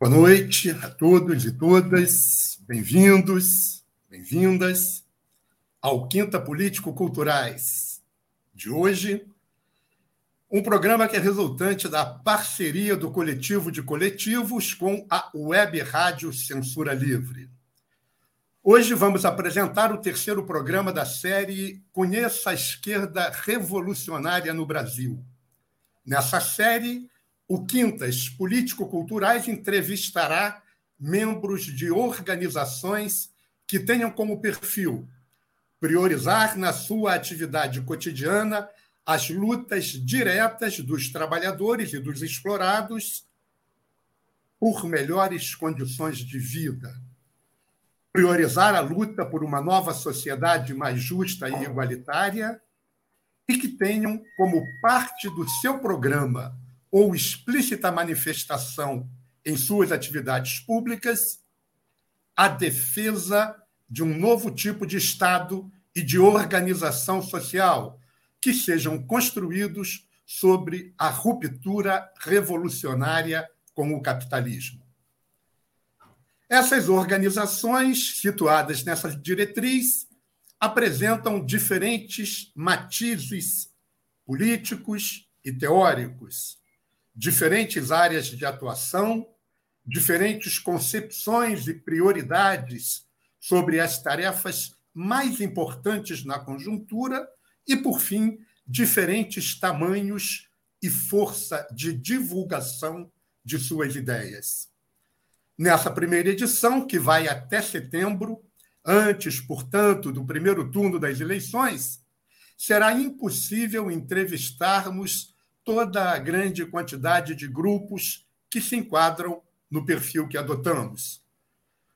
Boa noite a todos e todas. Bem-vindos, bem-vindas ao Quinta Político Culturais de hoje. Um programa que é resultante da parceria do Coletivo de Coletivos com a Web Rádio Censura Livre. Hoje vamos apresentar o terceiro programa da série Conheça a Esquerda Revolucionária no Brasil. Nessa série, o Quintas Político-Culturais entrevistará membros de organizações que tenham como perfil priorizar na sua atividade cotidiana as lutas diretas dos trabalhadores e dos explorados por melhores condições de vida. Priorizar a luta por uma nova sociedade mais justa e igualitária e que tenham como parte do seu programa ou explícita manifestação em suas atividades públicas a defesa de um novo tipo de Estado e de organização social que sejam construídos sobre a ruptura revolucionária com o capitalismo. Essas organizações, situadas nessa diretriz, apresentam diferentes matizes políticos e teóricos, diferentes áreas de atuação, diferentes concepções e prioridades sobre as tarefas mais importantes na conjuntura e, por fim, diferentes tamanhos e força de divulgação de suas ideias. Nessa primeira edição, que vai até setembro, antes, portanto, do primeiro turno das eleições, será impossível entrevistarmos toda a grande quantidade de grupos que se enquadram no perfil que adotamos.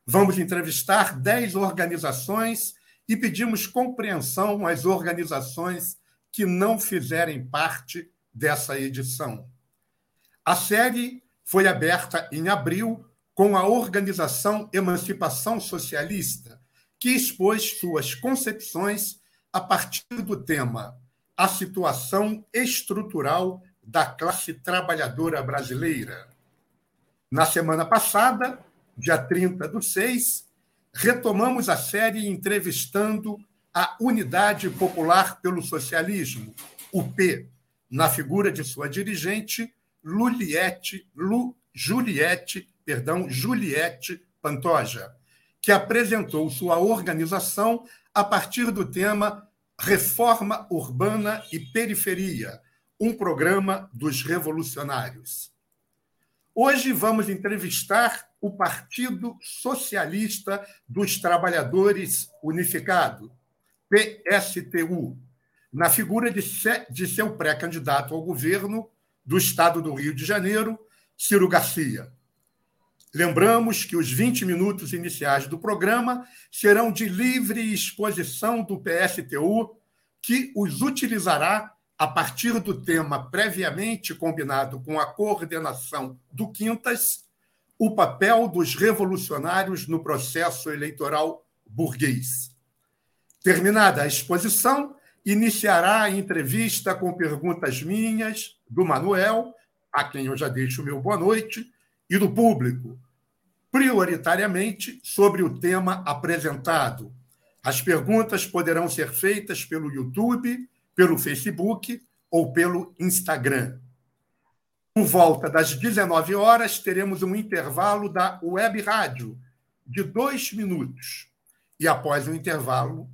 Vamos entrevistar 10 organizações e pedimos compreensão às organizações que não fizerem parte dessa edição. A série foi aberta em abril com a organização Emancipação Socialista, que expôs suas concepções a partir do tema a situação estrutural da classe trabalhadora brasileira. Na semana passada, dia 30 do 6, retomamos a série entrevistando a Unidade Popular pelo Socialismo, UP, na figura de sua dirigente, Luliette, Lu, Juliette, perdão, Juliette Pantoja, que apresentou sua organização a partir do tema Reforma Urbana e Periferia, um programa dos revolucionários. Hoje vamos entrevistar o Partido Socialista dos Trabalhadores Unificado, PSTU, na figura de, seu pré-candidato ao governo do Estado do Rio de Janeiro, Ciro Garcia. Lembramos que os 20 minutos iniciais do programa serão de livre exposição do PSTU, que os utilizará a partir do tema previamente combinado com a coordenação do Quintas, o papel dos revolucionários no processo eleitoral burguês. Terminada a exposição, iniciará a entrevista com perguntas minhas, do Manuel, a quem eu já deixo o meu boa noite, e do público, prioritariamente sobre o tema apresentado. As perguntas poderão ser feitas pelo YouTube, pelo Facebook ou pelo Instagram. Por volta das 19 horas, teremos um intervalo da Web Rádio de dois minutos. E após o intervalo,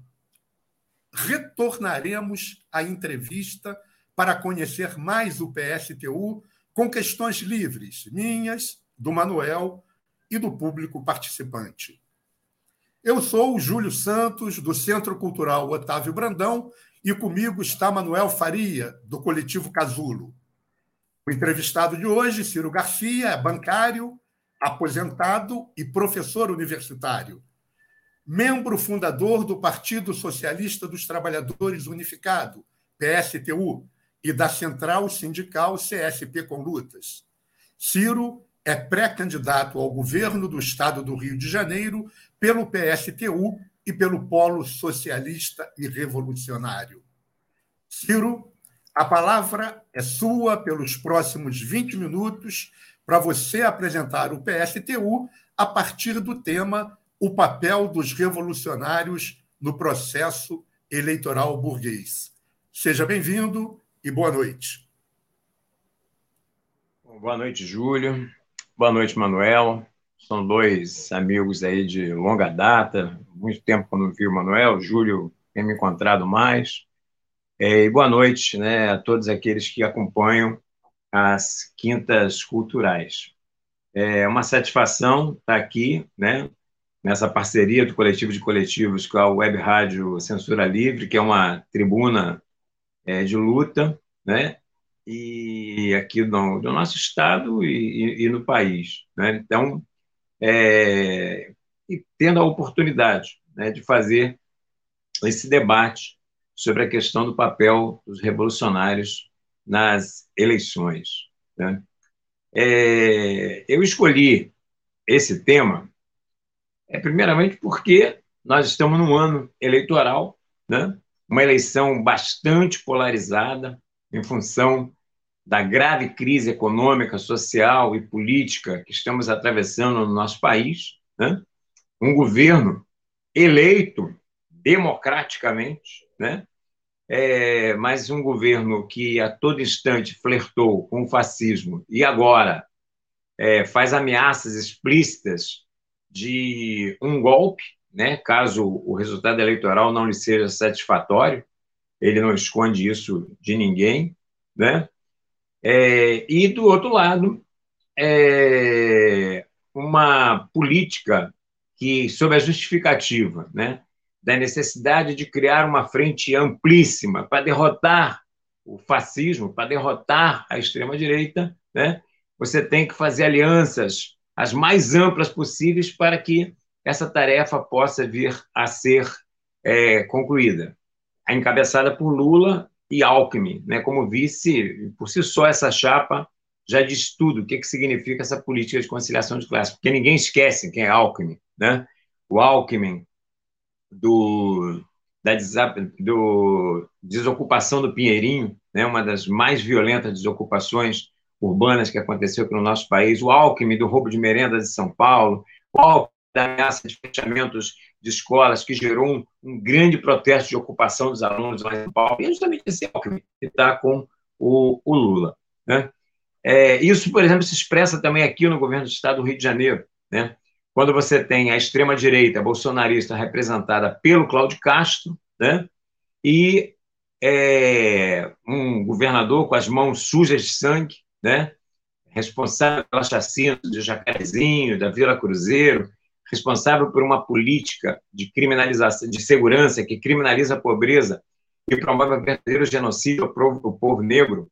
retornaremos à entrevista para conhecer mais o PSTU com questões livres, minhas, do Manuel e do público participante. Eu sou o Júlio Santos, do Centro Cultural Otávio Brandão, e comigo está Manuel Faria, do Coletivo Casulo. O entrevistado de hoje, Ciro Garcia, é bancário, aposentado e professor universitário. membro fundador do Partido Socialista dos Trabalhadores Unificado, PSTU, e da Central Sindical CSP com Lutas. Ciro é pré-candidato ao governo do Estado do Rio de Janeiro pelo PSTU e pelo Polo Socialista e Revolucionário. Ciro, a palavra é sua pelos próximos 20 minutos para você apresentar o PSTU a partir do tema O papel dos revolucionários no processo eleitoral burguês. Seja bem-vindo e boa noite. Boa noite, Júlio. Boa noite, Manuel. São dois amigos aí de longa data, muito tempo que eu não vi o Manuel, o Júlio tem me encontrado mais. É, e boa noite né, a todos aqueles que acompanham as quintas culturais. É uma satisfação estar aqui, né, nessa parceria do Coletivo de Coletivos com a Web Rádio Censura Livre, que é uma tribuna é, de luta, né, e aqui no, no nosso estado e, e, e, no país. Né? Então, é, tendo a oportunidade né, de fazer esse debate sobre a questão do papel dos revolucionários nas eleições. Né? É, eu escolhi esse tema, é, primeiramente porque nós estamos num ano eleitoral, né? uma eleição bastante polarizada, em função da grave crise econômica, social e política que estamos atravessando no nosso país, né? um governo eleito democraticamente, né? É, mas um governo que a todo instante flertou com o fascismo e agora é, faz ameaças explícitas de um golpe, né? caso o resultado eleitoral não lhe seja satisfatório, ele não esconde isso de ninguém, né? É, e, do outro lado, é, uma política que, sob a justificativa né, da necessidade de criar uma frente amplíssima para derrotar o fascismo, para derrotar a extrema-direita, né, você tem que fazer alianças as mais amplas possíveis para que essa tarefa possa vir a ser é, concluída. Encabeçada por Lula e Alckmin, né, como vice, por si só essa chapa já diz tudo. O que, que significa essa política de conciliação de classe, porque ninguém esquece quem é Alckmin, né? O Alckmin do da do, desocupação do Pinheirinho, né, uma das mais violentas desocupações urbanas que aconteceu no nosso país, o Alckmin do roubo de merendas de São Paulo, o Alckmin da ameaça de fechamentos de escolas, que gerou um, um, grande protesto de ocupação dos alunos lá em São Paulo, e é justamente esse Alckmin que está com o, o Lula. Né? É, isso, por exemplo, se expressa também aqui no governo do Estado do Rio de Janeiro, né? quando você tem a extrema-direita bolsonarista representada pelo Cláudio Castro, né? e é, um governador com as mãos sujas de sangue, né? responsável pela chacina de Jacarezinho, da Vila Cruzeiro, responsável por uma política de criminalização, de segurança que criminaliza a pobreza e promove o verdadeiro genocídio ao povo, negro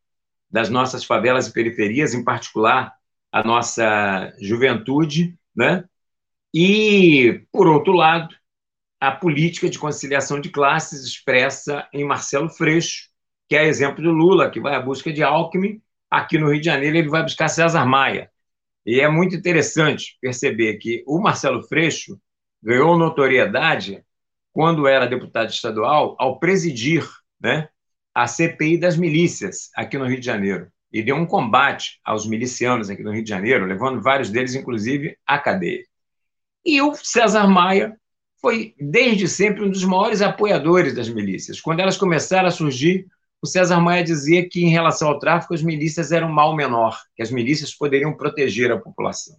das nossas favelas e periferias, em particular a nossa juventude, né? E, por outro lado, a política de conciliação de classes expressa em Marcelo Freixo, que é exemplo do Lula, que vai à busca de Alckmin. Aqui no Rio de Janeiro, ele vai buscar César Maia, e é muito interessante perceber que o Marcelo Freixo ganhou notoriedade quando era deputado estadual ao presidir né, a CPI das milícias aqui no Rio de Janeiro. E deu um combate aos milicianos aqui no Rio de Janeiro, levando vários deles, inclusive, à cadeia. E o César Maia foi, desde sempre, um dos maiores apoiadores das milícias. Quando elas começaram a surgir, o César Maia dizia que, em relação ao tráfico, as milícias eram um mal menor, que as milícias poderiam proteger a população.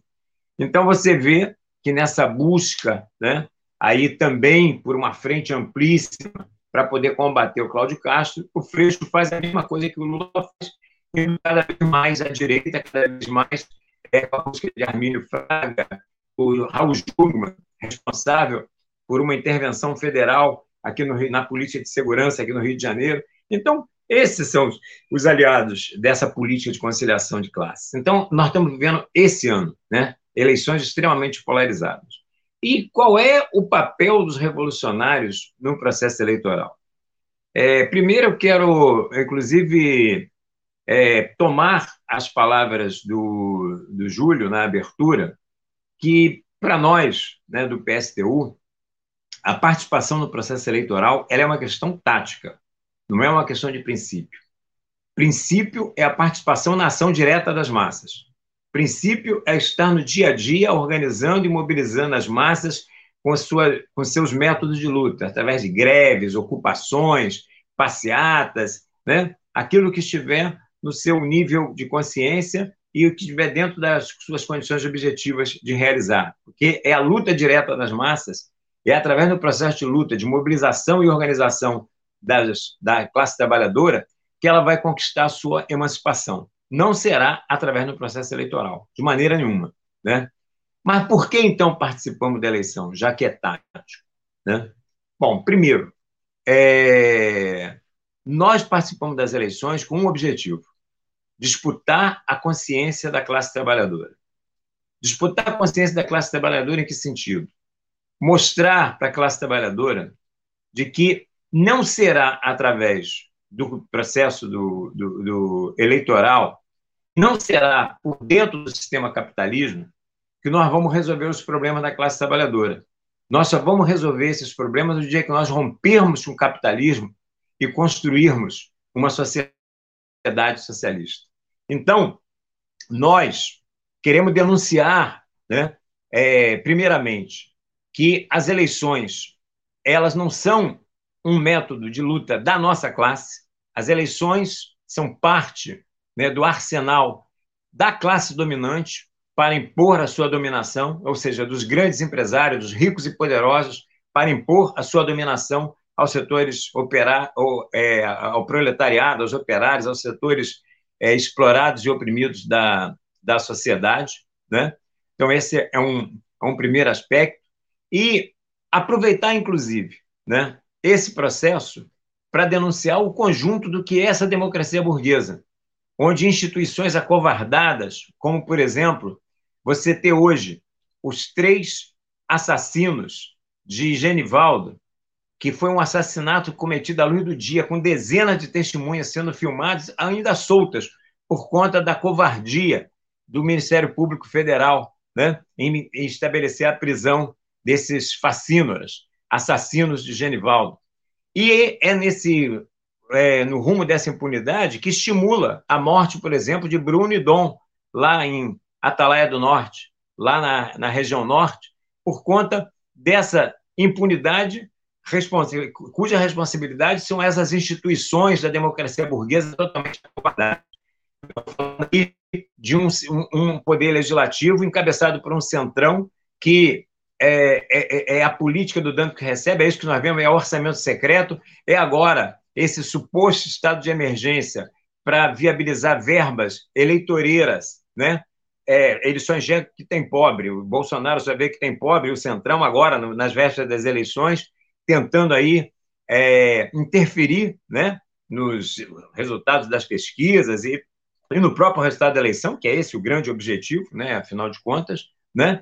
Então, você vê que nessa busca, né, aí também por uma frente amplíssima para poder combater o Cláudio Castro, o Freixo faz a mesma coisa que o Lula faz, indo cada vez mais à direita, cada vez mais é, a busca de Armínio Fraga, o Raul Jungmann, responsável por uma intervenção federal aqui no, na política de segurança aqui no Rio de Janeiro. Então, esses são os aliados dessa política de conciliação de classes. Então, nós estamos vivendo esse ano, né, eleições extremamente polarizadas. E qual é o papel dos revolucionários no processo eleitoral? É, primeiro, eu quero, inclusive, é, tomar as palavras do, do Júlio na abertura, que, para nós, né, do PSTU, a participação no processo eleitoral ela é uma questão tática, não é uma questão de princípio. Princípio é a participação na ação direta das massas. Princípio é estar no dia a dia organizando e mobilizando as massas com, sua, com seus métodos de luta, através de greves, ocupações, passeatas, né? aquilo que estiver no seu nível de consciência e o que estiver dentro das suas condições objetivas de realizar. Porque é a luta direta das massas, é através do processo de luta, de mobilização e organização da classe trabalhadora, que ela vai conquistar a sua emancipação. Não será através do processo eleitoral, de maneira nenhuma. Né? Mas por que então participamos da eleição, já que é tático? Né? Bom, primeiro, é... nós participamos das eleições com um objetivo: disputar a consciência da classe trabalhadora. Disputar a consciência da classe trabalhadora em que sentido? Mostrar para a classe trabalhadora de que não será através do processo do, do, do eleitoral, não será por dentro do sistema capitalismo que nós vamos resolver os problemas da classe trabalhadora. Nós só vamos resolver esses problemas no dia que nós rompermos com o capitalismo e construirmos uma sociedade socialista. Então, nós queremos denunciar, né, é, primeiramente, que as eleições elas não são um método de luta da nossa classe. As eleições são parte né, do arsenal da classe dominante para impor a sua dominação, ou seja, dos grandes empresários, dos ricos e poderosos, para impor a sua dominação aos setores operar, ou, é, ao proletariado, aos operários, aos setores é, explorados e oprimidos da, da sociedade. Né? Então, esse é um, é um primeiro aspecto. E aproveitar, inclusive, né, esse processo para denunciar o conjunto do que é essa democracia burguesa, onde instituições acovardadas, como, por exemplo, você ter hoje os três assassinos de Genivaldo, que foi um assassinato cometido à luz do dia, com dezenas de testemunhas sendo filmadas, ainda soltas, por conta da covardia do Ministério Público Federal né, em estabelecer a prisão desses fascínoras assassinos de Genivaldo. E é nesse é, no rumo dessa impunidade que estimula a morte, por exemplo, de Bruno e Dom, lá em Atalaia do Norte, lá na, na região norte, por conta dessa impunidade cuja responsabilidade são essas instituições da democracia burguesa totalmente acovardadas. De um, um, poder legislativo encabeçado por um centrão que é, é, é, a política do dano que recebe, é isso que nós vemos, é orçamento secreto, é agora esse suposto estado de emergência para viabilizar verbas eleitoreiras, né? É, eleições que tem pobre, o Bolsonaro só vê que tem pobre, o Centrão agora, nas vésperas das eleições, tentando aí é, interferir né, nos resultados das pesquisas e, e, no próprio resultado da eleição, que é esse o grande objetivo, né, afinal de contas, né?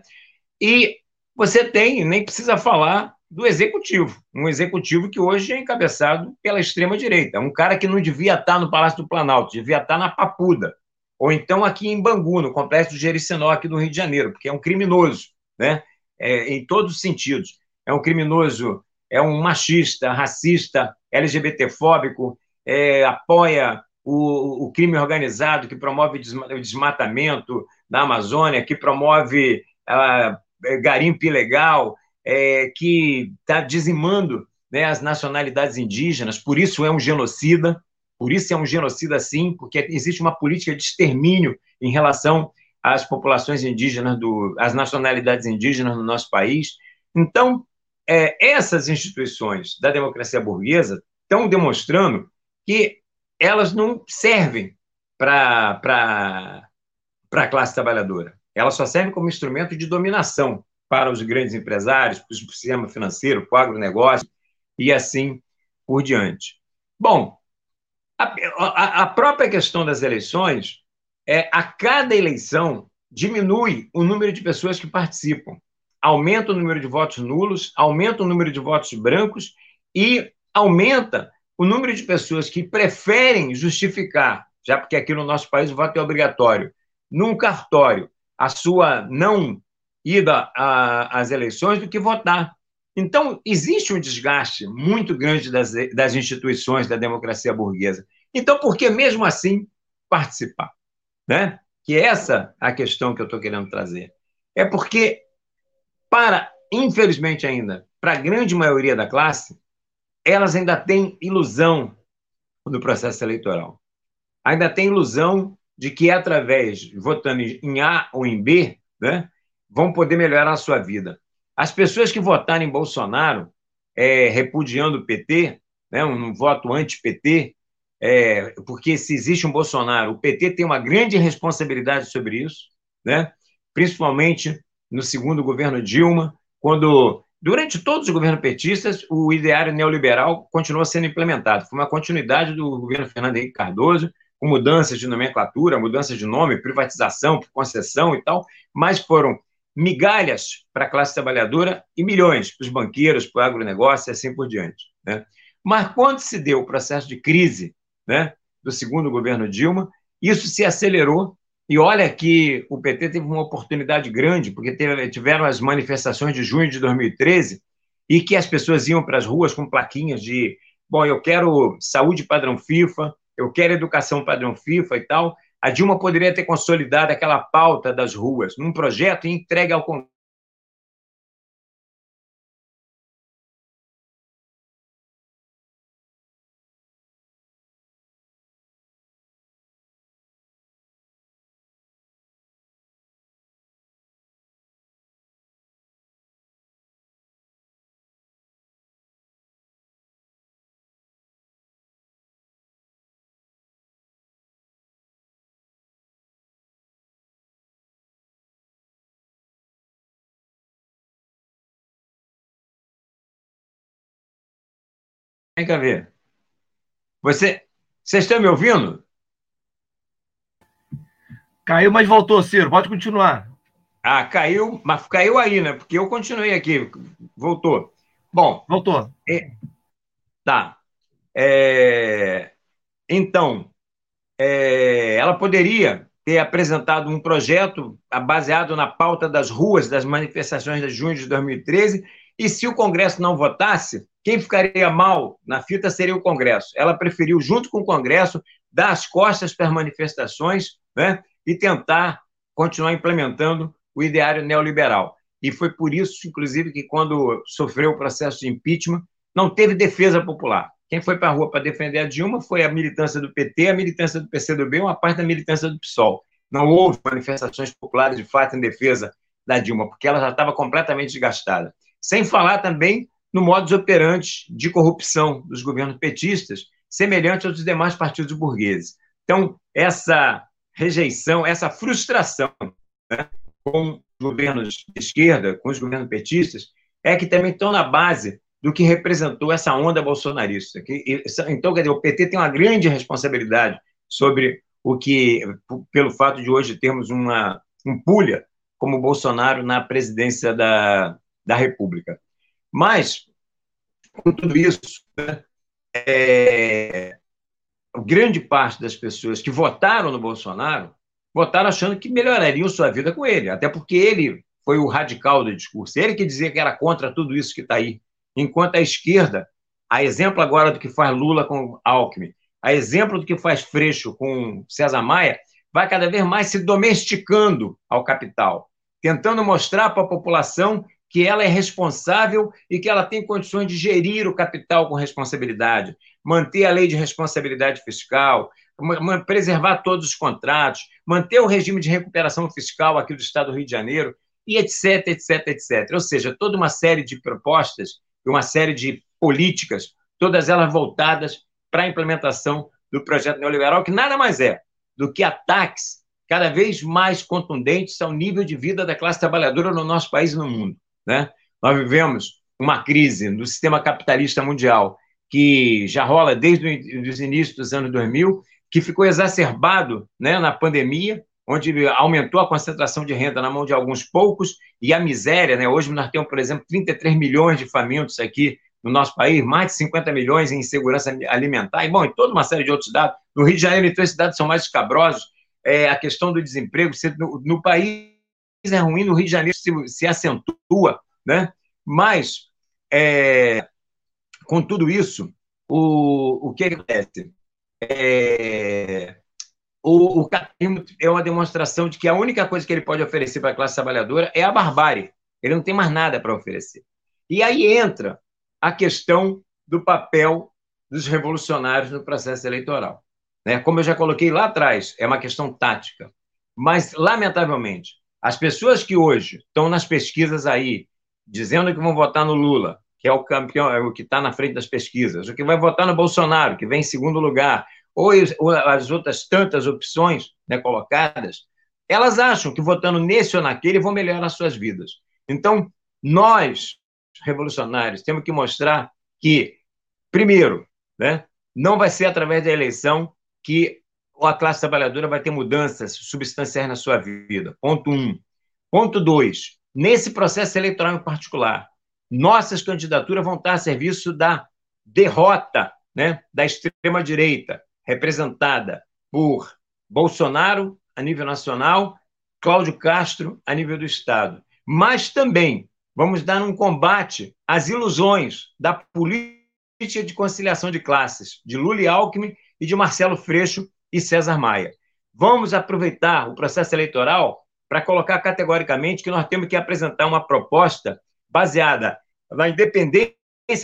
E você tem, nem precisa falar do executivo, um executivo que hoje é encabeçado pela extrema-direita, um cara que não devia estar no Palácio do Planalto, devia estar na Papuda, ou então aqui em Bangu, no complexo Jericinó, aqui do Rio de Janeiro, porque é um criminoso, né? É, em todos os sentidos. É um criminoso, é um machista, racista, LGBTfóbico, é, apoia o, o, crime organizado, que promove o desmatamento na Amazônia, que promove ah, garimpo ilegal, é, que está dizimando né, as nacionalidades indígenas, por isso é um genocida, por isso é um genocida sim, porque existe uma política de extermínio em relação às populações indígenas, do, às nacionalidades indígenas no nosso país. Então, é, essas instituições da democracia burguesa estão demonstrando que elas não servem para a classe trabalhadora. Ela só serve como instrumento de dominação para os grandes empresários, para o sistema financeiro, para o agronegócio e assim por diante. Bom, a, a, a própria questão das eleições é a cada eleição diminui o número de pessoas que participam. aumenta o número de votos nulos, aumenta o número de votos brancos e aumenta o número de pessoas que preferem justificar, já porque aqui no nosso país o voto é obrigatório, num cartório, a sua não ida às eleições do que votar. Então, existe um desgaste muito grande das, das instituições da democracia burguesa. Então, por que mesmo assim participar? Né? Que essa é a questão que eu estou querendo trazer. É porque, para, infelizmente ainda, para a grande maioria da classe, elas ainda têm ilusão no processo eleitoral. Ainda tem ilusão de que, através, votando em A ou em B, né, vão poder melhorar a sua vida. As pessoas que votaram em Bolsonaro, é, repudiando o PT, né, um voto anti-PT, é, porque se existe um Bolsonaro, o PT tem uma grande responsabilidade sobre isso, né, principalmente no segundo governo Dilma, quando, durante todos os governos petistas, o ideário neoliberal continuou sendo implementado. Foi uma continuidade do governo Fernando Henrique Cardoso, com mudanças de nomenclatura, mudanças de nome, privatização, concessão e tal, mas foram migalhas para a classe trabalhadora e milhões para os banqueiros, para o agronegócio e assim por diante. Né? Mas quando se deu o processo de crise né, do segundo governo Dilma, isso se acelerou. E olha que o PT teve uma oportunidade grande, porque teve, tiveram as manifestações de junho de 2013 e que as pessoas iam para as ruas com plaquinhas de: bom, eu quero saúde padrão FIFA, eu quero educação padrão FIFA e tal. A Dilma poderia ter consolidado aquela pauta das ruas num projeto e entregue ao Congresso. Vem cá ver. Você, vocês estão me ouvindo? Caiu, mas voltou, Ciro. Pode continuar. Ah, caiu, mas caiu aí, né? Porque eu continuei aqui. Voltou. Bom. Voltou. É, tá. É, então, é, ela poderia ter apresentado um projeto baseado na pauta das ruas das manifestações de junho de 2013, e se o Congresso não votasse, quem ficaria mal na fita seria o Congresso. Ela preferiu, junto com o Congresso, dar as costas para as manifestações né, e tentar continuar implementando o ideário neoliberal. E foi por isso, inclusive, que quando sofreu o processo de impeachment, não teve defesa popular. Quem foi para a rua para defender a Dilma foi a militância do PT, a militância do PCdoB uma parte da militância do PSOL. Não houve manifestações populares de fato em defesa da Dilma, porque ela já estava completamente desgastada. Sem falar também no modus operandi de corrupção dos governos petistas, semelhante aos demais partidos burgueses. Então, essa rejeição, essa frustração né, com os governos de esquerda, com os governos petistas, é que também estão na base do que representou essa onda bolsonarista. Então, quer dizer, o PT tem uma grande responsabilidade sobre o que, pelo fato de hoje termos uma, um pulha como Bolsonaro na presidência da, da República. Mas, com tudo isso, né, é, grande parte das pessoas que votaram no Bolsonaro votaram achando que melhorariam sua vida com ele, até porque ele foi o radical do discurso, ele que dizia que era contra tudo isso que está aí, enquanto a esquerda, a exemplo agora do que faz Lula com Alckmin, a exemplo do que faz Freixo com César Maia, vai cada vez mais se domesticando ao capital, tentando mostrar para a população que ela é responsável e que ela tem condições de gerir o capital com responsabilidade, manter a lei de responsabilidade fiscal, preservar todos os contratos, manter o regime de recuperação fiscal aqui do Estado do Rio de Janeiro, e etc, etc, etc. Ou seja, toda uma série de propostas e uma série de políticas, todas elas voltadas para a implementação do projeto neoliberal, que nada mais é do que ataques cada vez mais contundentes ao nível de vida da classe trabalhadora no nosso país e no mundo. Né? Nós vivemos uma crise no sistema capitalista mundial que já rola desde os inícios dos anos 2000, que ficou exacerbado né, na pandemia, onde aumentou a concentração de renda na mão de alguns poucos e a miséria, né? Hoje nós temos, por exemplo, 33 milhões de famintos aqui no nosso país, mais de 50 milhões em insegurança alimentar, e, bom, e toda uma série de outros dados. No Rio de Janeiro, então, esses dados são mais escabrosos. É, a questão do desemprego, no, no, país é ruim, no Rio de Janeiro se, se acentua, né? Mas, é, com tudo isso, o, o que acontece? É, o, o capitalismo é uma demonstração de que a única coisa que ele pode oferecer para a classe trabalhadora é a barbárie. Ele não tem mais nada para oferecer. E aí entra a questão do papel dos revolucionários no processo eleitoral. Né? Como eu já coloquei lá atrás, é uma questão tática. Mas, lamentavelmente, as pessoas que hoje estão nas pesquisas aí, dizendo que vão votar no Lula, que é o campeão, é o que está na frente das pesquisas, o que vai votar no Bolsonaro, que vem em segundo lugar, ou as outras tantas opções né, colocadas, elas acham que votando nesse ou naquele vão melhorar as suas vidas. Então, nós, revolucionários, temos que mostrar que, primeiro, né, não vai ser através da eleição que a classe trabalhadora vai ter mudanças substanciais na sua vida. Ponto um. Ponto dois. Nesse processo eleitoral em particular, nossas candidaturas vão estar a serviço da derrota né, da extrema-direita, representada por Bolsonaro a nível nacional, Cláudio Castro a nível do Estado. Mas também vamos dar um combate às ilusões da política de conciliação de classes de Lula e Alckmin e de Marcelo Freixo e César Maia. Vamos aproveitar o processo eleitoral para colocar categoricamente que nós temos que apresentar uma proposta baseada na independência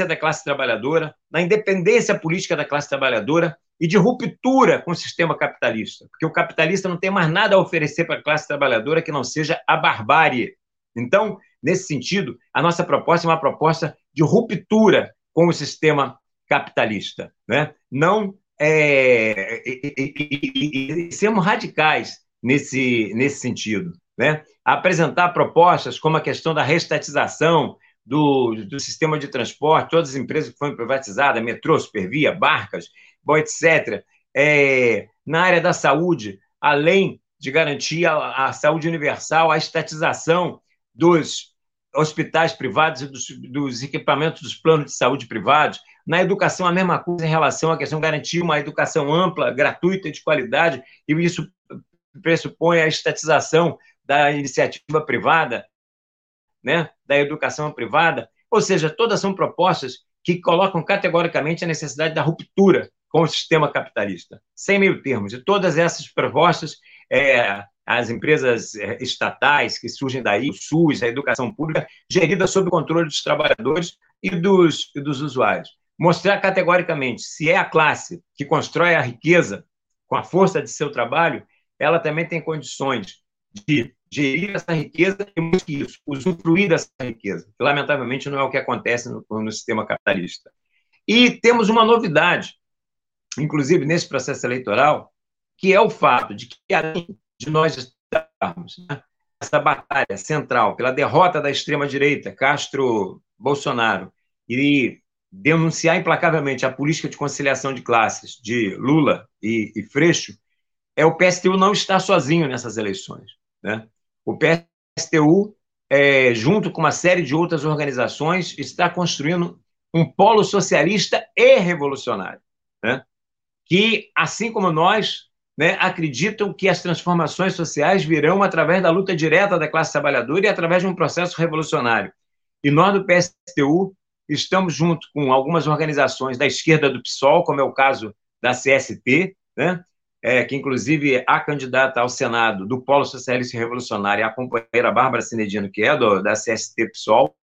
da classe trabalhadora, na independência política da classe trabalhadora e de ruptura com o sistema capitalista, porque o capitalista não tem mais nada a oferecer para a classe trabalhadora que não seja a barbárie. Então, nesse sentido, a nossa proposta é uma proposta de ruptura com o sistema capitalista, né? Não é, e, e, e, sermos radicais nesse, nesse sentido. Né? Apresentar propostas como a questão da restatização do, do sistema de transporte, todas as empresas que foram privatizadas, metrô, supervia, barcas, bom, etc. É, na área da saúde, além de garantir a, a saúde universal, a estatização dos hospitais privados e dos, dos, equipamentos dos planos de saúde privados. Na educação, a mesma coisa em relação à questão de garantir uma educação ampla, gratuita de qualidade, e isso pressupõe a estatização da iniciativa privada, né, da educação privada. Ou seja, todas são propostas que colocam categoricamente a necessidade da ruptura com o sistema capitalista, sem meio termos. E todas essas propostas é, as empresas eh, estatais que surgem daí, o SUS, a educação pública, gerida sob o controle dos trabalhadores e dos, e dos usuários. Mostrar categoricamente se é a classe que constrói a riqueza com a força de seu trabalho, ela também tem condições de gerir essa riqueza e, mais que isso, usufruir dessa riqueza. Que, lamentavelmente, não é o que acontece no, no sistema capitalista. E temos uma novidade, inclusive nesse processo eleitoral, que é o fato de que, além de nós estarmos né, essa batalha central pela derrota da extrema-direita, Castro-Bolsonaro, e denunciar implacavelmente a política de conciliação de classes de Lula e, e Freixo, é o PSTU não está sozinho nessas eleições. Né? O PSTU, é, junto com uma série de outras organizações, está construindo um polo socialista e revolucionário, né? que, assim como nós, né, acreditam que as transformações sociais virão através da luta direta da classe trabalhadora e através de um processo revolucionário. E nós, do PSTU, estamos junto com algumas organizações da esquerda do PSOL, como é o caso da CST, né, é, que inclusive a candidata ao Senado do Polo Socialista Revolucionário, a companheira Bárbara Cinedino, que é do, da CST PSOL,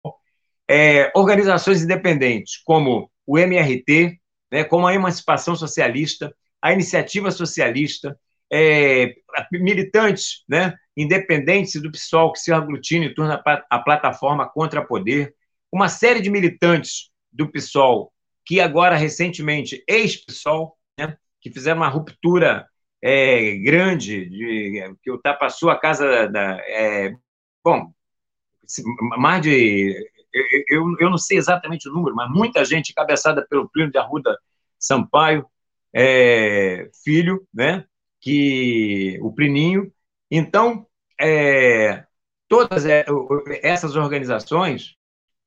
é, organizações independentes como o MRT, né, como a Emancipação Socialista, a iniciativa socialista, é, militantes né, independentes do PSOL que se aglutinam em torno da plataforma contra poder, uma série de militantes do PSOL que agora, recentemente, ex-PSOL, né, que fizeram uma ruptura é, grande, de, que ultrapassou a casa da... É, bom, mais de... Eu, eu não sei exatamente o número, mas muita gente cabeçada pelo Plínio de Arruda Sampaio, é, filho, né? Que o Plininho, Então, é, todas é, essas organizações,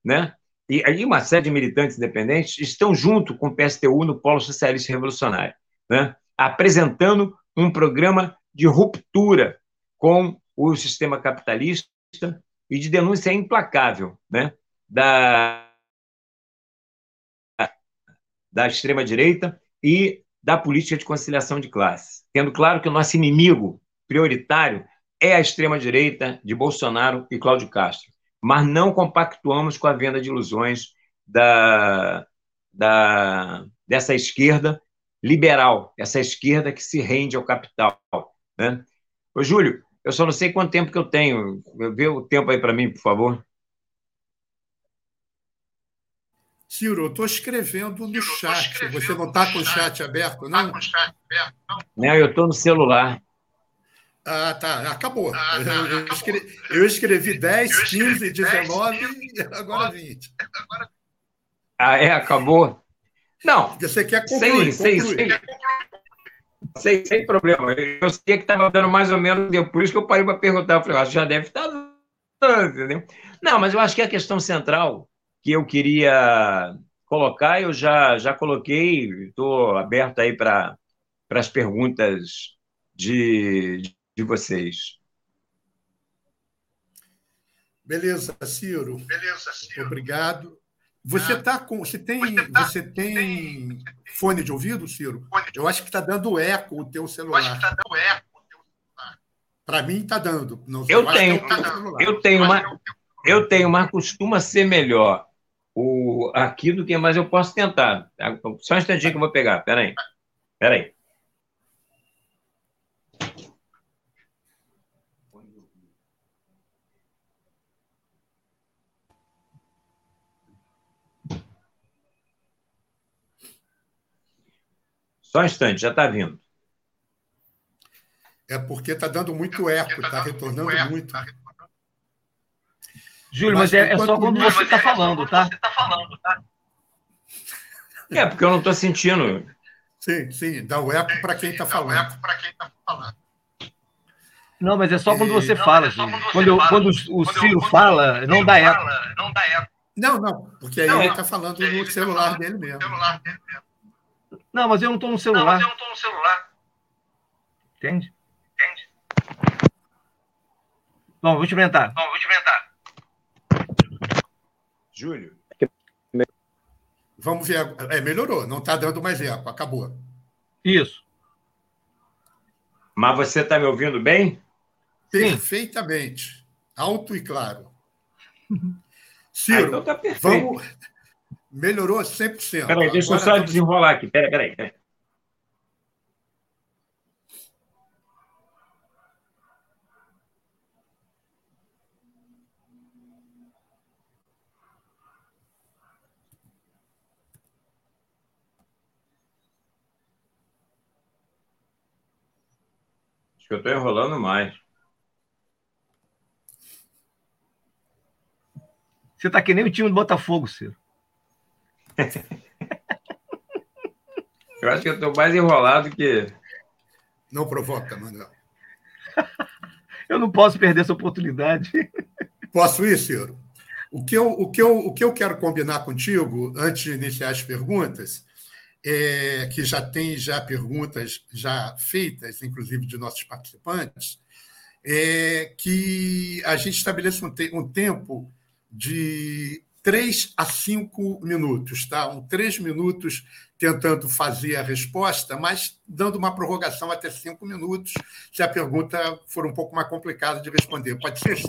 né, e, e uma série de militantes independentes estão junto com o PSTU no Polo Socialista Revolucionário, né, apresentando um programa de ruptura com o sistema capitalista e de denúncia implacável né, da, da extrema-direita e da política de conciliação de classes, tendo claro que o nosso inimigo prioritário é a extrema-direita de Bolsonaro e Cláudio Castro, mas não compactuamos com a venda de ilusões da, da, dessa esquerda liberal, essa esquerda que se rende ao capital. Né? Ô, Júlio, eu só não sei quanto tempo que eu tenho. Vê o tempo aí para mim, por favor. Ciro, eu estou escrevendo no Ciro, chat. Escrevendo Você não está com o chat aberto, não? Está com o chat aberto, não? Não, eu estou no celular. Ah, tá. Acabou. Ah, tá. Eu, escrevi, eu, escrevi, 10, eu escrevi 15, 19 e agora 20. Ah, é? Acabou? Não. Você quer concluir? Sei, concluir. sei, sei. Sem, problema. Eu sei que estava dando mais ou menos tempo, por isso que eu parei para perguntar. Eu falei, acho que já deve estar dando, entendeu? Não, mas eu acho que a questão central que eu queria colocar, eu já, já coloquei, estou aberto aí para as perguntas de, de vocês. Beleza, Ciro. Beleza, Ciro. Obrigado. Você ah. tá com. Você tem, você, tá, você tem fone de ouvido, Ciro? Eu acho que está dando eco o teu celular. Eu acho que está dando eco o teu celular. Para mim está dando. Não, eu, eu tenho. Eu tenho, uma, eu tenho, mas costuma ser melhor aqui do que, mas eu posso tentar. Só um instantinho que eu vou pegar. Peraí. Peraí. Só um instante, já está vindo. É porque está dando muito eco, está tá retornando muito. Tá Júlio, mas, mas é, é, só quando você está falando, tá? Você tá falando, tá? É, porque eu não estou sentindo. Sim, sim, dá o eco para quem está falando. Dá o eco para quem está falando. Não, mas é só quando você fala, Júlio. Quando, eu, quando o Ciro fala, não dá eco. Não dá eco. Não, não, porque aí ele está falando no celular dele mesmo. Celular dele mesmo. Não, mas eu não estou no celular. Não, mas eu não estou no celular. Entende? Entende? Bom, vou experimentar. Bom, vou experimentar. Júlio. Vamos ver. É, melhorou. Não está dando mais eco. Acabou. Isso. Mas você está me ouvindo bem? Perfeitamente. Alto e claro. Ciro, ah, então tá vamos, Melhorou 100%. Peraí, deixa eu só estamos... desenrolar aqui. Peraí, peraí. Acho que eu estou enrolando mais. Você está que nem o time do Botafogo, Ciro. Eu acho que eu estou mais enrolado que. Não provoca, Manuel. Eu não posso perder essa oportunidade. Posso ir, Ciro? O que, eu, o, que eu, o que eu quero combinar contigo, antes de iniciar as perguntas, é que já tem já perguntas já feitas, inclusive de nossos participantes, é que a gente estabeleça um, te, um tempo de três a cinco minutos, tá? Um três minutos tentando fazer a resposta, mas dando uma prorrogação até cinco minutos, se a pergunta for um pouco mais complicada de responder. Pode ser, sim,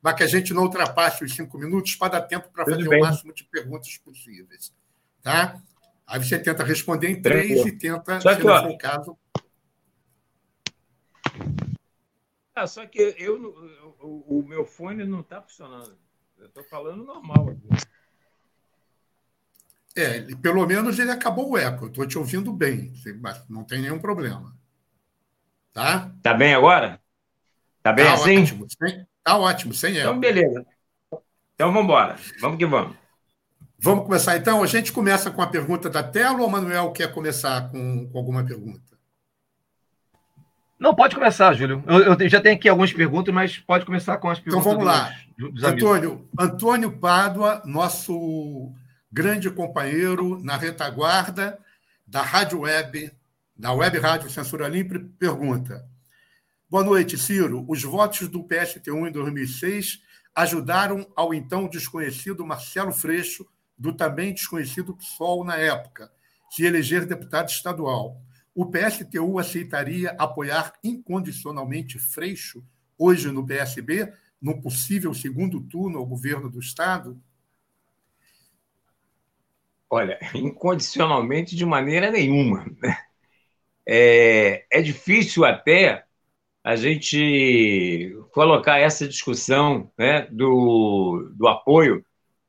mas que a gente não ultrapasse os cinco minutos para dar tempo para fazer o máximo de perguntas possíveis. Tá? Aí você tenta responder em três Tranquilo. e tenta, só se não for o caso. Ah, só que eu, o, o meu fone não está funcionando. Eu estou falando normal aqui. É, pelo menos ele acabou o eco. Estou te ouvindo bem, não tem nenhum problema. Tá? Tá bem agora? Tá bem tá assim? Ótimo, sem, tá ótimo, sem eco. Então, beleza. Então, vamos embora. Vamos que vamos. Vamos começar, então? A gente começa com a pergunta da tela ou o Manuel quer começar com, com alguma pergunta? Não, pode começar, Júlio. Eu, eu, já tenho aqui algumas perguntas, mas pode começar com as perguntas. Então vamos lá. Dos, dos Antônio, Antônio Pádua, nosso grande companheiro na retaguarda da Rádio Web, da Web Rádio Censura Livre, pergunta: Boa noite, Ciro. Os votos do PST1 em 2006 ajudaram ao então desconhecido Marcelo Freixo, do também desconhecido PSOL na época, se eleger deputado estadual o PSTU aceitaria apoiar incondicionalmente Freixo, hoje no PSB, no possível segundo turno ao governo do Estado? Olha, incondicionalmente de maneira nenhuma. Né? É, é difícil até a gente colocar essa discussão né, do, do apoio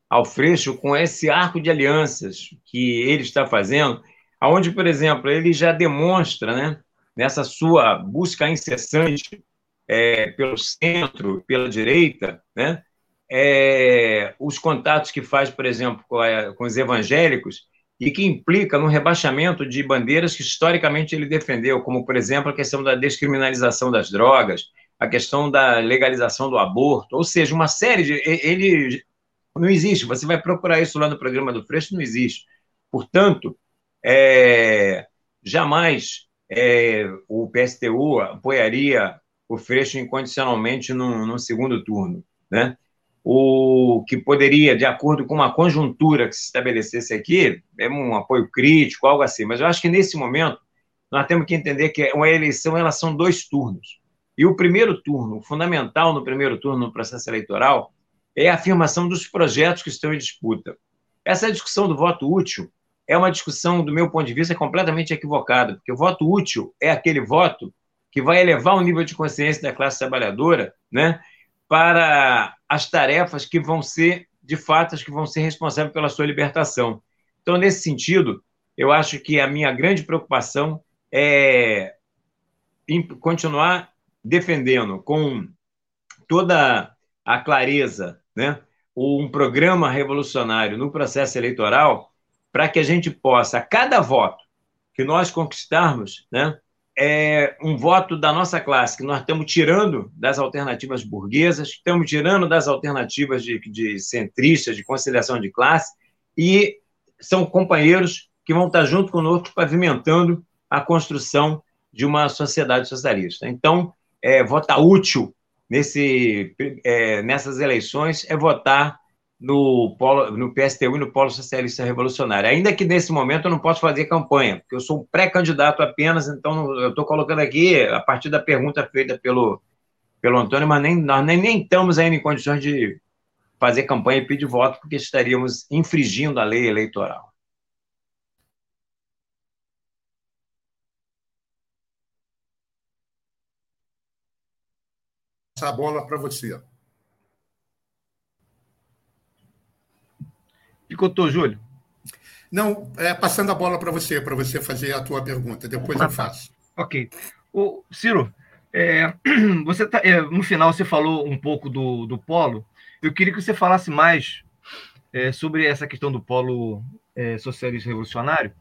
ao Freixo com esse arco de alianças que ele está fazendo aonde, por exemplo, ele já demonstra, né, nessa sua busca incessante é, pelo centro, pela direita, né, é, os contatos que faz, por exemplo, com, a, com os evangélicos e que implica no rebaixamento de bandeiras que historicamente ele defendeu, como, por exemplo, a questão da descriminalização das drogas, a questão da legalização do aborto, ou seja, uma série de. Ele não existe, você vai procurar isso lá no programa do Freixo, não existe. Portanto, é, jamais é, o PSTU apoiaria o Freixo incondicionalmente no, no segundo turno, né? O que poderia, de acordo com uma conjuntura que se estabelecesse aqui, é um apoio crítico, algo assim. Mas eu acho que nesse momento nós temos que entender que uma eleição elas são dois turnos. E o primeiro turno, o fundamental no primeiro turno no processo eleitoral, é a afirmação dos projetos que estão em disputa. Essa discussão do voto útil é uma discussão, do meu ponto de vista, completamente equivocada, porque o voto útil é aquele voto que vai elevar o nível de consciência da classe trabalhadora né, para as tarefas que vão ser, de fato, as que vão ser responsáveis pela sua libertação. Então, nesse sentido, eu acho que a minha grande preocupação é continuar defendendo com toda a clareza né, um programa revolucionário no processo eleitoral para que a gente possa, cada voto que nós conquistarmos, né, é um voto da nossa classe, que nós estamos tirando das alternativas burguesas, estamos tirando das alternativas de, de centristas, de conciliação de classe, e são companheiros que vão estar junto conosco pavimentando a construção de uma sociedade socialista. Então, é, votar útil nesse, é, nessas eleições é votar no, polo, no PSTU e no Polo Socialista Revolucionário. Ainda que nesse momento eu não posso fazer campanha, porque eu sou um pré-candidato apenas, então eu estou colocando aqui a partir da pergunta feita pelo, pelo Antônio, mas nem, nós nem, nem estamos ainda em condições de fazer campanha e pedir voto, porque estaríamos infringindo a lei eleitoral. Essa bola para você. Picotou, Júlio? Não, é, passando a bola para você, para você fazer a tua pergunta. Depois eu faço. Ok. O Ciro, é, você tá, é, no final você falou um pouco do, do polo. Eu queria que você falasse mais é, sobre essa questão do polo é, socialista revolucionário,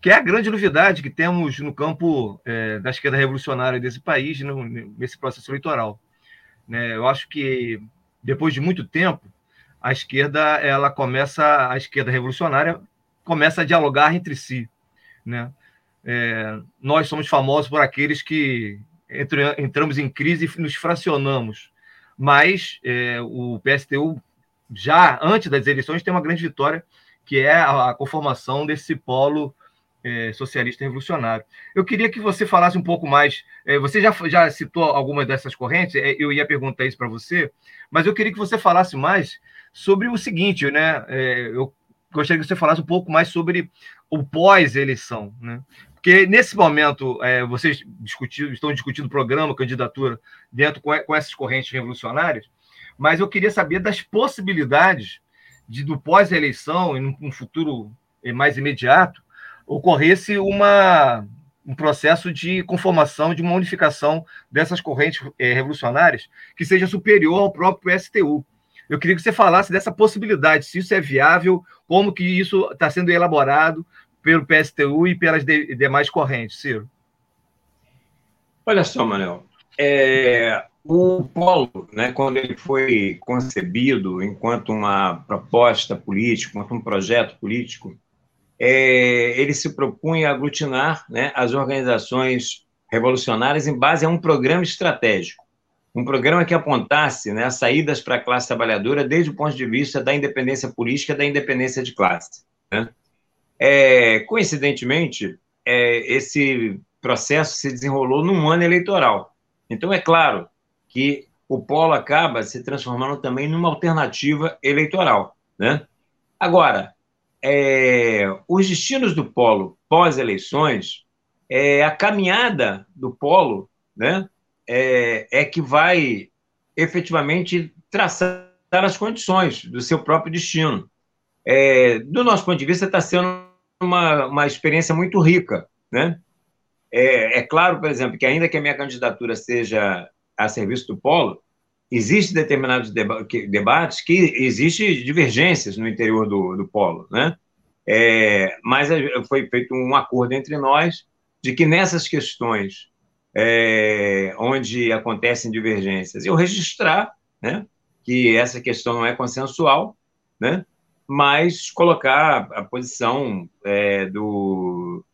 que é a grande novidade que temos no campo é, da esquerda revolucionária desse país, no, nesse processo eleitoral. Né? Eu acho que depois de muito tempo, a esquerda ela começa a esquerda revolucionária começa a dialogar entre si, né? É, nós somos famosos por aqueles que entre, entramos em crise e nos fracionamos, mas é, o PSTU já antes das eleições tem uma grande vitória que é a, a conformação desse polo é, socialista revolucionário. Eu queria que você falasse um pouco mais. É, você já, já citou algumas dessas correntes, é, eu ia perguntar isso para você, mas eu queria que você falasse mais sobre o seguinte, né? É, eu gostaria que você falasse um pouco mais sobre o pós-eleição, né? Porque nesse momento é, vocês estão discutindo programa, candidatura dentro com, com essas correntes revolucionárias, mas eu queria saber das possibilidades de do pós-eleição, em um futuro é, mais imediato, ocorresse uma, um processo de conformação, de uma unificação dessas correntes é, revolucionárias que seja superior ao próprio STU. Eu queria que você falasse dessa possibilidade, se isso é viável, como que isso está sendo elaborado pelo PSTU e pelas de, demais correntes, Ciro. Olha só, Manuel. É, o polo, né, quando ele foi concebido enquanto uma proposta política, enquanto um projeto político, é, ele se propunha aglutinar né, as organizações revolucionárias em base a um programa estratégico, um programa que apontasse né, saídas para a classe trabalhadora desde o ponto de vista da independência política, da independência de classe. Né? É, coincidentemente, é, esse processo se desenrolou num ano eleitoral. Então, é claro que o polo acaba se transformando também numa alternativa eleitoral. Né? Agora, é, os destinos do polo pós-eleições, é, a caminhada do polo né, é, é que vai efetivamente traçar as condições do seu próprio destino. É, do nosso ponto de vista, está sendo uma, uma experiência muito rica. Né? É, é, claro, por exemplo, que ainda que a minha candidatura seja a serviço do polo, existem determinados deba debates que existem divergências no interior do, do polo, né? É, mas foi feito um acordo entre nós de que nessas questões é, onde acontecem divergências, eu registrar, né, que essa questão não é consensual, né, mas colocar a posição é, do,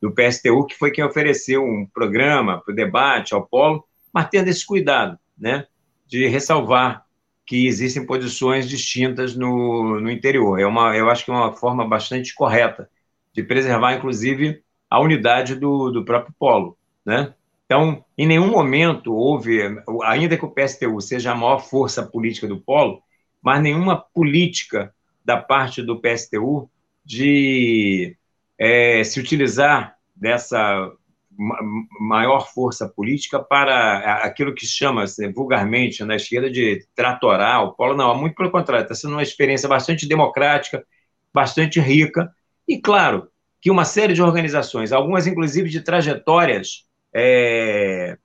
do PSTU, que foi quem ofereceu um programa para o debate ao polo, mas tendo esse cuidado, né, de ressalvar que existem posições distintas no, no interior. É uma, eu acho que é uma forma bastante correta de preservar, inclusive, a unidade do, do próprio polo, né? Então, em nenhum momento houve, ainda que o PSTU seja a maior força política do polo, mas nenhuma política da parte do PSTU de é, se utilizar dessa maior força política para aquilo que chama assim, vulgarmente na esquerda de tratorar o polo. Não, muito pelo contrário, está sendo uma experiência bastante democrática, bastante rica, e claro que uma série de organizações, algumas inclusive de trajetórias é,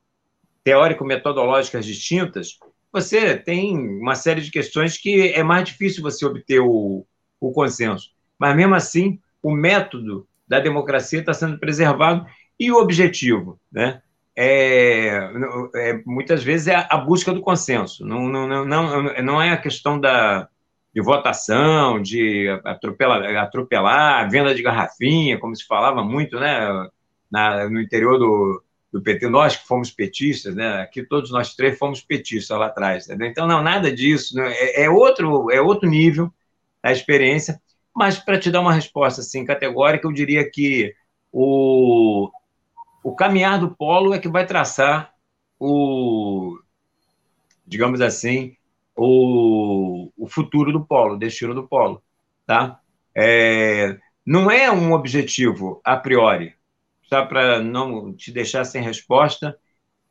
teórico-metodológicas distintas, você tem uma série de questões que é mais difícil você obter o, o consenso. Mas mesmo assim, o método da democracia está sendo preservado e o objetivo, né? É, é, muitas vezes é a busca do consenso. Não, não, não, não é a questão da, de votação, de atropelar, atropelar, venda de garrafinha, como se falava muito né, na, no interior do, do PT. Nós que fomos petistas, né, aqui todos nós três fomos petistas lá atrás. Entendeu? Então, não, nada disso. Né, é, é, outro, é outro nível a experiência. Mas, para te dar uma resposta assim, categórica, eu diria que o, o caminhar do polo é que vai traçar o, digamos assim, o, o futuro do polo, o destino do polo, tá? É, não é um objetivo a priori, só para não te deixar sem resposta,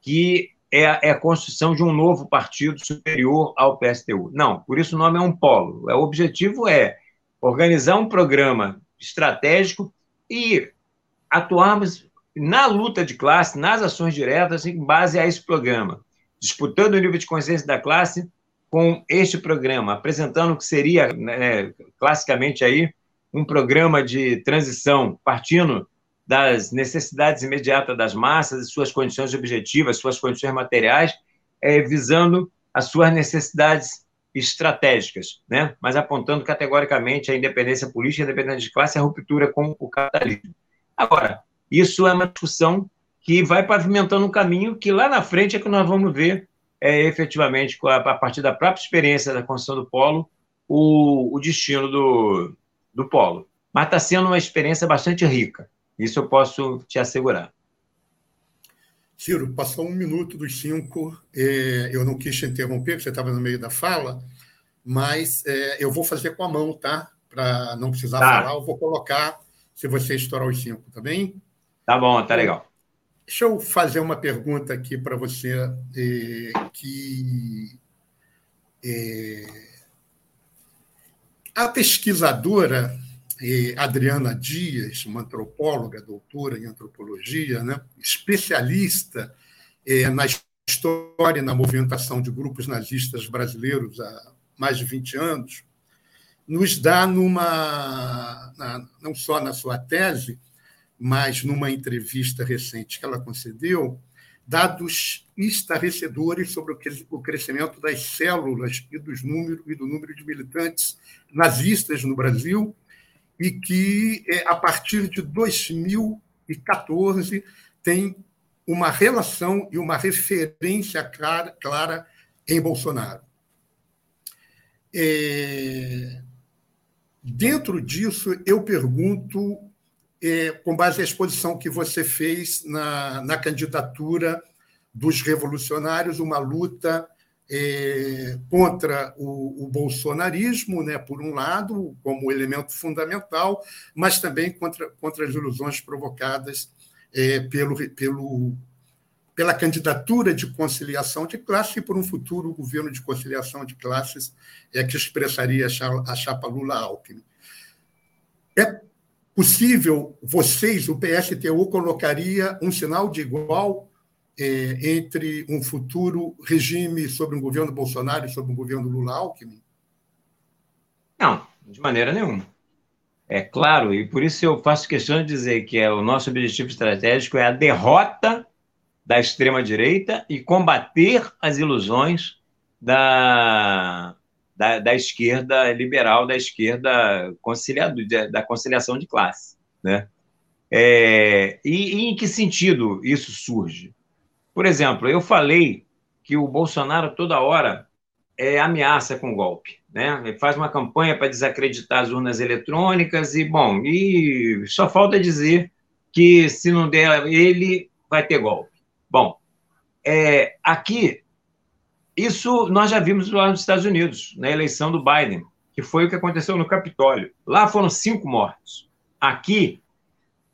que é, é, a construção de um novo partido superior ao PSTU. Não, por isso o nome é um polo. O objetivo é organizar um programa estratégico e atuarmos na luta de classe, nas ações diretas, em base a esse programa, disputando o nível de consciência da classe com este programa, apresentando o que seria, né, classicamente aí, um programa de transição, partindo das necessidades imediatas das massas, suas condições objetivas, suas condições materiais, é, visando as suas necessidades estratégicas, né? mas apontando categoricamente a independência política, a independência de classe e a ruptura com o capitalismo. Agora, isso é uma discussão que vai pavimentando um caminho que lá na frente é que nós vamos ver é, efetivamente, a, partir da própria experiência da construção do polo, o, o destino do, do polo. Mas está sendo uma experiência bastante rica, isso eu posso te assegurar. Ciro, passou um minuto dos cinco, é, eu não quis te interromper, porque você estava no meio da fala, mas é, eu vou fazer com a mão, tá? Para não precisar tá. falar, eu vou colocar se você estourar os cinco, tá bem? Tá bom, tá legal. Deixa eu fazer uma pergunta aqui para você, é, que é, a pesquisadora é, Adriana Dias, uma antropóloga, doutora em antropologia, né, especialista na história e na movimentação de grupos nazistas brasileiros há mais de 20 anos, nos dá numa, na, não só na sua tese, mas numa entrevista recente que ela concedeu, dados estarrecedores sobre o crescimento das células e, dos números, e do número de militantes nazistas no Brasil, e que, é, a partir de 2014, tem uma relação e uma referência clara, clara em Bolsonaro. É... Dentro disso, eu pergunto com base na exposição que você fez na, na candidatura dos revolucionários, uma luta é, contra o, o, bolsonarismo, né, por um lado, como elemento fundamental, mas também contra, contra as ilusões provocadas é, pelo, pelo, pela candidatura de conciliação de classes e por um futuro governo de conciliação de classes é, que expressaria a chapa Lula-Alckmin. É possível, vocês, o PSTU, colocaria um sinal de igual é, entre um futuro regime sobre um governo Bolsonaro e sobre um governo Lula-Alckmin? Não, de maneira nenhuma. É claro, e por isso eu faço questão de dizer que é, o nosso objetivo estratégico é a derrota da extrema-direita e combater as ilusões da, da, da esquerda liberal, da esquerda conciliado, da conciliação de classe. Né? É, e, e em que sentido isso surge? Por exemplo, eu falei que o Bolsonaro toda hora é, ameaça com golpe. Né? Ele faz uma campanha para desacreditar as urnas eletrônicas e, bom, e só falta dizer que se não der ele, vai ter golpe. Bom, é, aqui isso nós já vimos lá nos Estados Unidos, na eleição do Biden, que foi o que aconteceu no Capitólio. Lá foram cinco mortos. Aqui,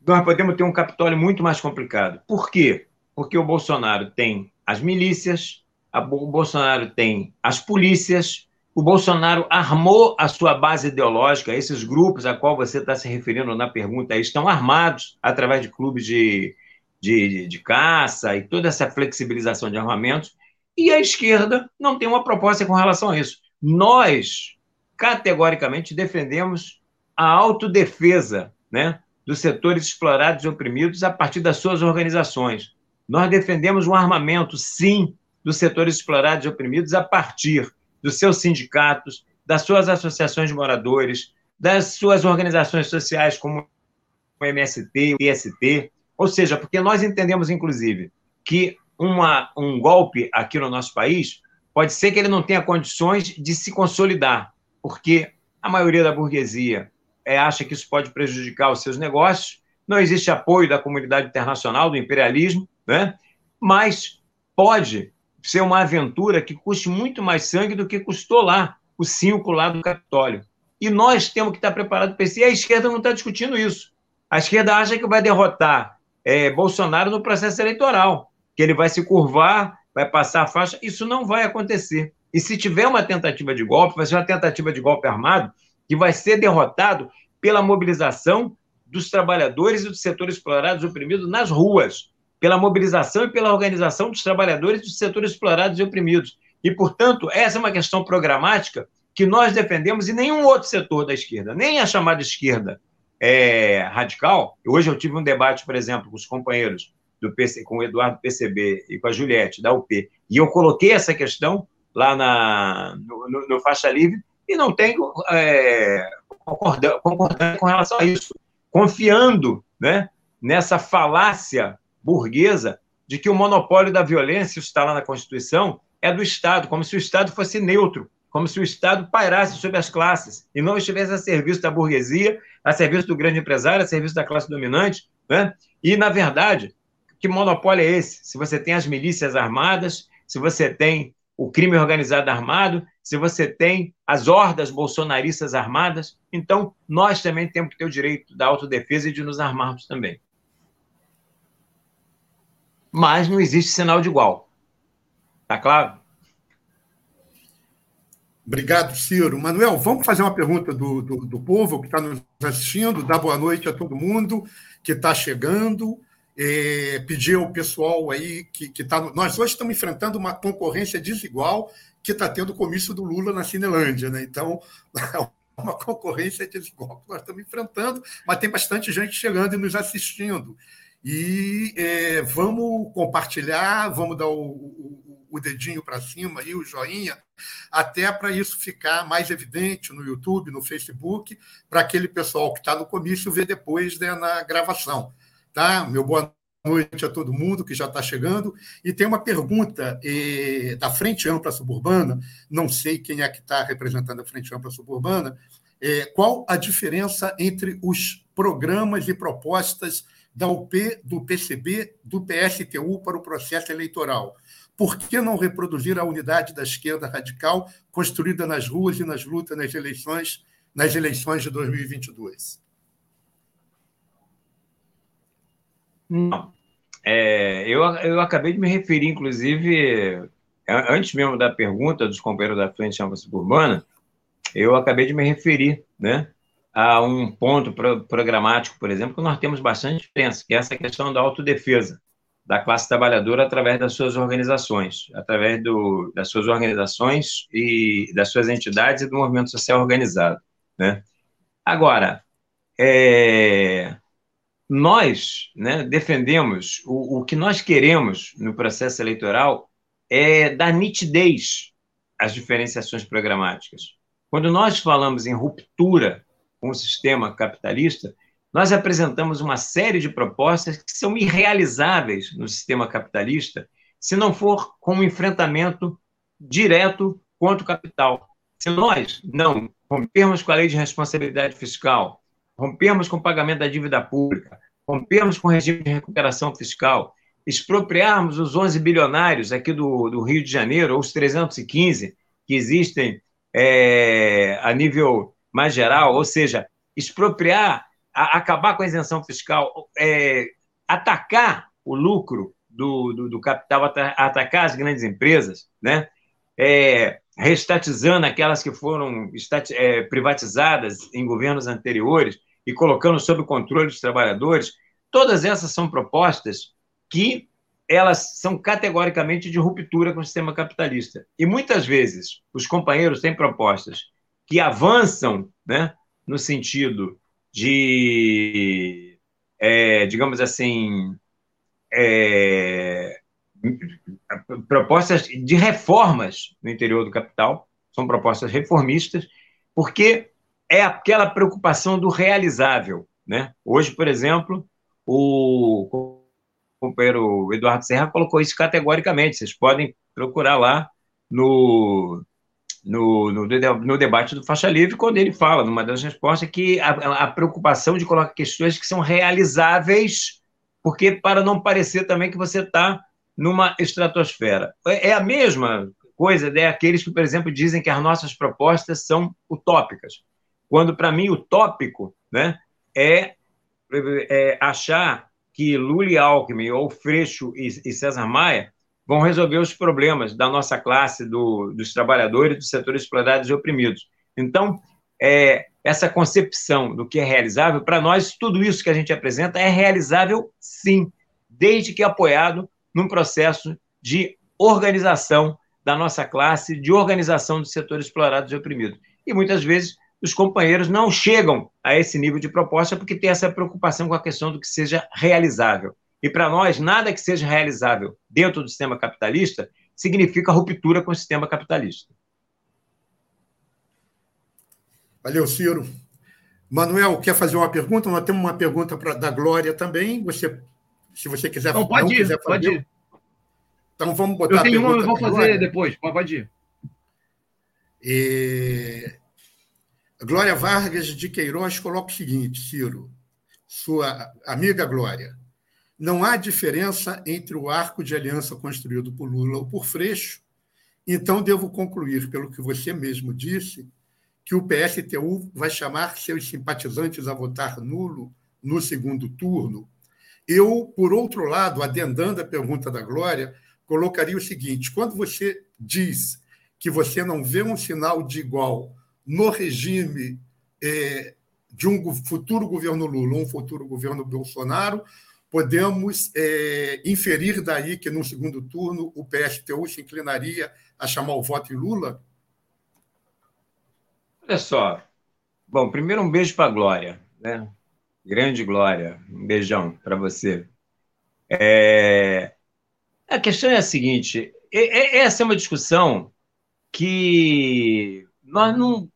nós podemos ter um Capitólio muito mais complicado. Por quê? Porque o Bolsonaro tem as milícias, o Bolsonaro tem as polícias, o Bolsonaro armou a sua base ideológica, esses grupos a qual você está se referindo na pergunta estão armados através de clubes de, de, de, de caça e toda essa flexibilização de armamentos e a esquerda não tem uma proposta com relação a isso. Nós, categoricamente, defendemos a autodefesa né, dos setores explorados e oprimidos a partir das suas organizações. Nós defendemos um armamento, sim, dos setores explorados e oprimidos a partir dos seus sindicatos, das suas associações de moradores, das suas organizações sociais como o MST, o IST, ou seja, porque nós entendemos, inclusive, que uma, um golpe aqui no nosso país, pode ser que ele não tenha condições de se consolidar, porque a maioria da burguesia é, acha que isso pode prejudicar os seus negócios, não existe apoio da comunidade internacional, do imperialismo, né? mas pode ser uma aventura que custe muito mais sangue do que custou lá o cinco lá do Capitólio. E nós temos que estar preparados para isso. E a esquerda não está discutindo isso. A esquerda acha que vai derrotar é, Bolsonaro no processo eleitoral que ele vai se curvar, vai passar a faixa. Isso não vai acontecer. E se tiver uma tentativa de golpe, vai ser uma tentativa de golpe armado que vai ser derrotado pela mobilização dos trabalhadores e dos setores explorados e oprimidos nas ruas, pela mobilização e pela organização dos trabalhadores e dos setores explorados e oprimidos. E, portanto, essa é uma questão programática que nós defendemos e nenhum outro setor da esquerda, nem a chamada esquerda é, radical. Hoje eu tive um debate, por exemplo, com os companheiros do PC, com o Eduardo PCB e com a Juliette, da UP, e eu coloquei essa questão lá na, no, no, no Faixa Livre e não tenho é, concordando com relação a isso, confiando né, nessa falácia burguesa de que o monopólio da violência, isso está lá na Constituição, é do Estado, como se o Estado fosse neutro, como se o Estado pairasse sobre as classes e não estivesse a serviço da burguesia, a serviço do grande empresário, a serviço da classe dominante. Né? E, na verdade, que monopólio é esse? Se você tem as milícias armadas, se você tem o crime organizado armado, se você tem as hordas bolsonaristas armadas, então nós também temos que ter o direito da autodefesa e de nos armarmos também. Mas não existe sinal de igual. Tá claro? Obrigado, Ciro. Manuel, vamos fazer uma pergunta do, do, do povo que está nos assistindo, dar boa noite a todo mundo que está chegando é, pedir ao pessoal aí que está. Nós hoje estamos enfrentando uma concorrência desigual que está tendo o comício do Lula na Cinelândia, né? Então, uma concorrência desigual que nós estamos enfrentando, mas tem bastante gente chegando e nos assistindo. E é, vamos compartilhar, vamos dar o, o, o dedinho para cima e o joinha, até para isso ficar mais evidente no YouTube, no Facebook, para aquele pessoal que está no comício ver depois né, na gravação. Tá? Meu boa noite a todo mundo que já está chegando. E tem uma pergunta eh, da Frente Ampla Suburbana, não sei quem é que está representando a Frente Ampla Suburbana, eh, qual a diferença entre os programas e propostas da UP, do PCB, do PSTU para o processo eleitoral? Por que não reproduzir a unidade da esquerda radical construída nas ruas e nas lutas nas eleições, nas eleições de 2022? Não. É, eu, eu acabei de me referir, inclusive, antes mesmo da pergunta dos companheiros da Frente Ampla Suburbana, eu acabei de me referir né, a um ponto pro, programático, por exemplo, que nós temos bastante diferença, que é essa questão da autodefesa da classe trabalhadora através das suas organizações, através do, das suas organizações e das suas entidades e do movimento social organizado. Né? Agora, é, nós né, defendemos o, o que nós queremos no processo eleitoral é dar nitidez às diferenciações programáticas. Quando nós falamos em ruptura com o sistema capitalista, nós apresentamos uma série de propostas que são irrealizáveis no sistema capitalista se não for com um enfrentamento direto contra o capital. Se nós não rompermos com a lei de responsabilidade fiscal, rompemos com o pagamento da dívida pública, rompemos com o regime de recuperação fiscal, expropriarmos os 11 bilionários aqui do, do Rio de Janeiro, ou os 315 que existem é, a nível mais geral, ou seja, expropriar, a, acabar com a isenção fiscal, é, atacar o lucro do, do, do capital, atacar as grandes empresas, né? É, restatizando aquelas que foram é, privatizadas em governos anteriores, e colocando sob o controle dos trabalhadores, todas essas são propostas que elas são categoricamente de ruptura com o sistema capitalista. E muitas vezes os companheiros têm propostas que avançam né, no sentido de, é, digamos assim, é, propostas de reformas no interior do capital, são propostas reformistas, porque é aquela preocupação do realizável. Né? Hoje, por exemplo, o companheiro Eduardo Serra colocou isso categoricamente. Vocês podem procurar lá no, no, no, no, debate do Faixa Livre, quando ele fala, numa das respostas, que a, a, preocupação de colocar questões que são realizáveis, porque para não parecer também que você está numa estratosfera. É, é a mesma coisa de né? que, por exemplo, dizem que as nossas propostas são utópicas. Quando, para mim, o tópico né, é, é, achar que Lula e Alckmin, ou Freixo e, e César Maia, vão resolver os problemas da nossa classe, do, dos trabalhadores, dos setores explorados e oprimidos. Então, é, essa concepção do que é realizável, para nós, tudo isso que a gente apresenta é realizável, sim, desde que apoiado num processo de organização da nossa classe, de organização dos setores explorados e oprimidos. E muitas vezes os companheiros não chegam a esse nível de proposta porque tem essa preocupação com a questão do que seja realizável. E para nós, nada que seja realizável dentro do sistema capitalista significa ruptura com o sistema capitalista. Valeu, Ciro. Manuel, quer fazer uma pergunta? Nós temos uma pergunta pra, da Glória também. Você, se você quiser não, pode não ir, quiser fazer, pode ir. Então vamos botar eu tenho a pergunta. Uma, eu vou fazer Glória. depois, pode ir. E... Glória Vargas de Queiroz coloca o seguinte, Ciro, sua amiga Glória. Não há diferença entre o arco de aliança construído por Lula ou por Freixo, então devo concluir, pelo que você mesmo disse, que o PSTU vai chamar seus simpatizantes a votar nulo no segundo turno. Eu, por outro lado, adendando a pergunta da Glória, colocaria o seguinte: quando você diz que você não vê um sinal de igual no regime é, de um futuro governo Lula, um futuro governo Bolsonaro, podemos é, inferir daí que, no segundo turno, o PSTU se inclinaria a chamar o voto em Lula? Olha só. Bom, primeiro um beijo para a Glória, né? Grande Glória. Um beijão para você. É... A questão é a seguinte: essa é uma discussão que nós não.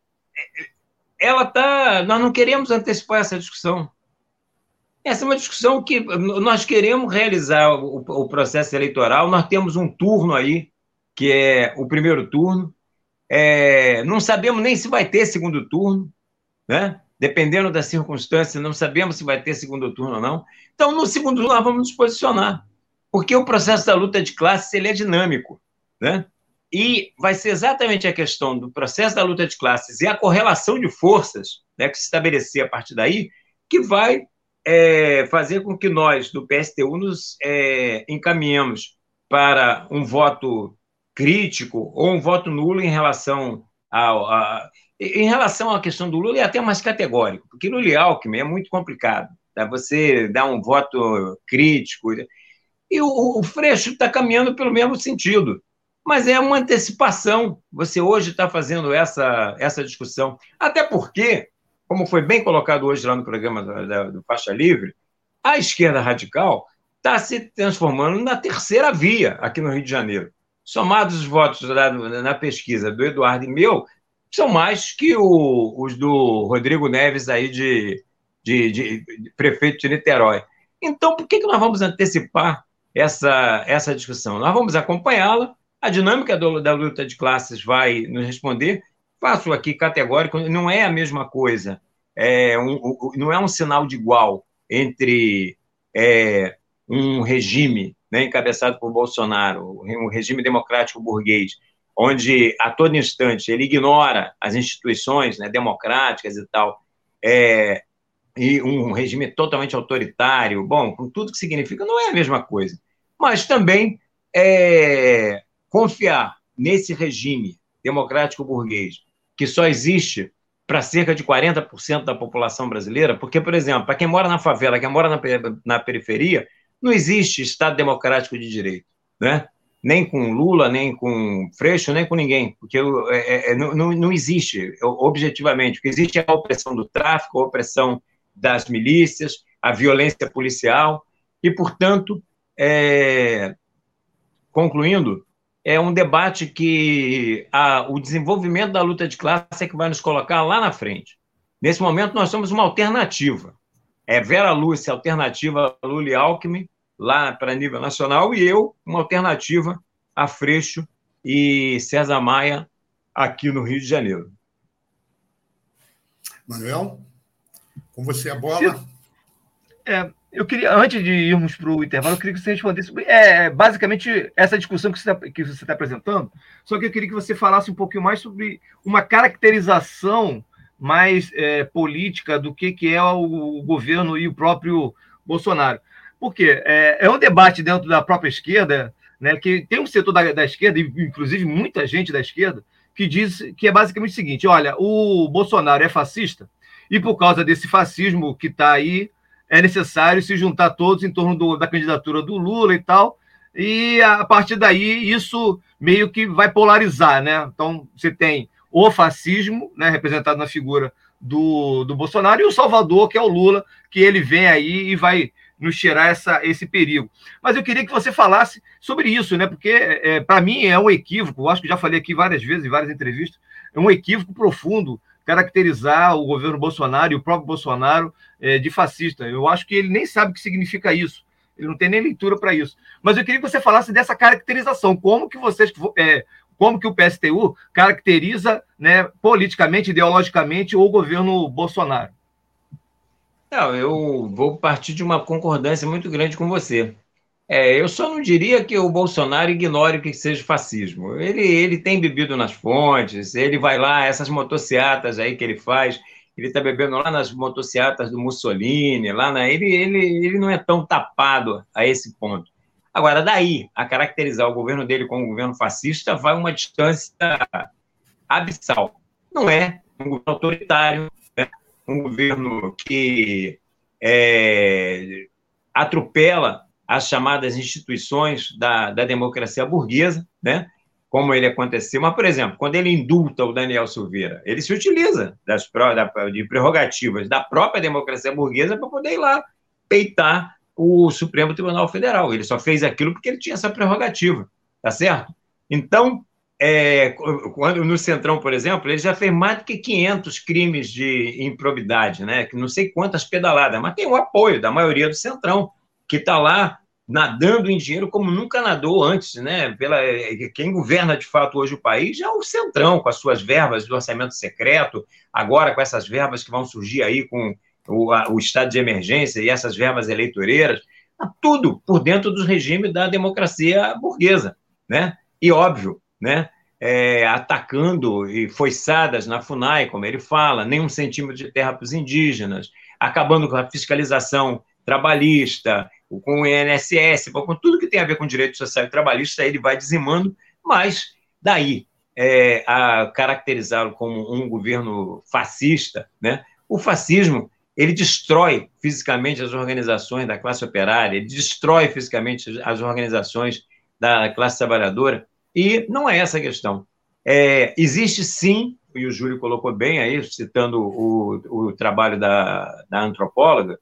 Ela tá. Nós não queremos antecipar essa discussão. Essa é uma discussão que nós queremos realizar o, o processo eleitoral. Nós temos um turno aí, que é o primeiro turno. É, não sabemos nem se vai ter segundo turno, né? Dependendo da circunstância, não sabemos se vai ter segundo turno ou não. Então, no segundo turno, nós vamos nos posicionar, porque o processo da luta de classes ele é dinâmico, né? E vai ser exatamente a questão do processo da luta de classes e a correlação de forças né, que se estabelecer a partir daí que vai é, fazer com que nós, do PSTU, nos é, encaminhemos para um voto crítico ou um voto nulo em relação ao. A, em relação à questão do Lula, é até mais categórico, porque Lula e Alckmin é muito complicado. Tá? Você dá um voto crítico. E o, o Freixo está caminhando pelo mesmo sentido. Mas é uma antecipação. Você hoje está fazendo essa, essa discussão. Até porque como foi bem colocado hoje lá no programa do, da, do Faixa Livre, a esquerda radical está se transformando na terceira via aqui no Rio de Janeiro. Somados os votos da, na pesquisa do Eduardo e meu, são mais que o, os do Rodrigo Neves aí de, de, de, de, prefeito de Niterói. Então, por que, que nós vamos antecipar essa, essa discussão? Nós vamos acompanhá-la, a dinâmica do, da luta de classes vai nos responder, faço aqui categórico, não é a mesma coisa, é um, não é um sinal de igual entre é, um regime né, encabeçado por Bolsonaro, um regime democrático burguês, onde a todo instante ele ignora as instituições né, democráticas e tal, é, e um regime totalmente autoritário, bom, com tudo que significa, não é a mesma coisa. Mas também é, confiar nesse regime democrático burguês que só existe para cerca de 40% da população brasileira, porque, por exemplo, para quem mora na favela, quem mora na, periferia, não existe Estado democrático de direito, né? nem com Lula, nem com Freixo, nem com ninguém, porque é, é, não, não existe objetivamente. O que existe é a opressão do tráfico, a opressão das milícias, a violência policial, e, portanto, é, concluindo, é um debate que a, o desenvolvimento da luta de classe é que vai nos colocar lá na frente. Nesse momento, nós somos uma alternativa. É Vera Lúcia, alternativa a Lula e Alckmin, lá para nível nacional, e eu, uma alternativa a Freixo e César Maia, aqui no Rio de Janeiro. Manuel, com você a bola. É, eu queria, antes de irmos para o intervalo, eu queria que você respondesse é, basicamente essa discussão que você está tá apresentando, só que eu queria que você falasse um pouquinho mais sobre uma caracterização mais é, política do que, que é o, governo e o próprio Bolsonaro. Por quê? É, é um debate dentro da própria esquerda, né, que tem um setor da, da esquerda, inclusive muita gente da esquerda, que diz que é basicamente o seguinte: olha, o Bolsonaro é fascista, e por causa desse fascismo que está aí, é necessário se juntar todos em torno do, da candidatura do Lula e tal, e a partir daí isso meio que vai polarizar, né? Então você tem o fascismo, né, representado na figura do, do Bolsonaro, e o Salvador, que é o Lula, que ele vem aí e vai nos tirar essa, esse perigo. Mas eu queria que você falasse sobre isso, né? Porque é, para mim é um equívoco, acho que já falei aqui várias vezes, em várias entrevistas, é um equívoco profundo caracterizar o governo Bolsonaro e o próprio Bolsonaro é, de fascista. Eu acho que ele nem sabe o que significa isso. Ele não tem nem leitura para isso. Mas eu queria que você falasse dessa caracterização. Como que vocês, é, como que o PSTU caracteriza, né, politicamente, ideologicamente, o governo Bolsonaro? Não, eu vou partir de uma concordância muito grande com você. É, eu só não diria que o Bolsonaro ignore o que seja fascismo. Ele, ele tem bebido nas fontes, ele vai lá, essas motocicletas aí que ele faz, ele está bebendo lá nas motocicletas do Mussolini, lá na, ele, ele, ele não é tão tapado a esse ponto. Agora, daí a caracterizar o governo dele como um governo fascista vai uma distância abissal. Não é um governo autoritário, é um governo que é, atropela as chamadas instituições da, da democracia burguesa, né? como ele aconteceu. Mas, por exemplo, quando ele indulta o Daniel Silveira, ele se utiliza das, de prerrogativas da própria democracia burguesa para poder ir lá peitar o Supremo Tribunal Federal. Ele só fez aquilo porque ele tinha essa prerrogativa, tá certo? Então, é, quando no Centrão, por exemplo, ele já fez mais do que 500 crimes de improbidade, né? Que não sei quantas pedaladas, mas tem o apoio da maioria do Centrão, que está lá nadando em dinheiro como nunca nadou antes, né? Pela, quem governa de fato hoje o país é o Centrão, com as suas verbas do orçamento secreto, agora com essas verbas que vão surgir aí com o, a, o estado de emergência e essas verbas eleitoreiras, tá tudo por dentro do regime da democracia burguesa, né? E óbvio, né? É, atacando e foiçadas na FUNAI, como ele fala, nem um centímetro de terra para os indígenas, acabando com a fiscalização trabalhista, com o INSS, com tudo que tem a ver com direito social e trabalhista, ele vai dizimando, mas daí é, a caracterizá-lo como um governo fascista, né? o fascismo ele destrói fisicamente as organizações da classe operária, ele destrói fisicamente as organizações da classe trabalhadora, e não é essa a questão. É, existe sim, e o Júlio colocou bem aí, citando o, o trabalho da, da antropóloga,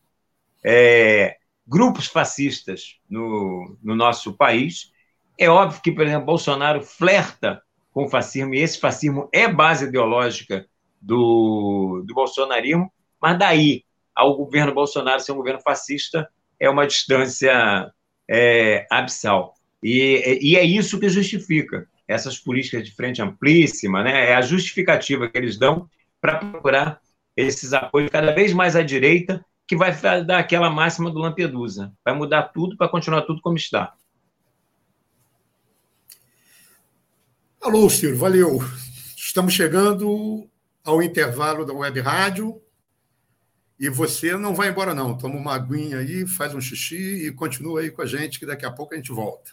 é, grupos fascistas no, no nosso país. É óbvio que, por exemplo, Bolsonaro flerta com o fascismo, e esse fascismo é base ideológica do, do bolsonarismo, mas daí ao governo Bolsonaro ser um governo fascista é uma distância é, abissal. E, e é isso que justifica essas políticas de frente amplíssima, né? é a justificativa que eles dão para procurar esses apoios cada vez mais à direita que vai dar aquela máxima do Lampedusa. Vai mudar tudo para continuar tudo como está. Alô, Ciro, valeu. Estamos chegando ao intervalo da web rádio. E você não vai embora, não. Toma uma aguinha aí, faz um xixi e continua aí com a gente, que daqui a pouco a gente volta.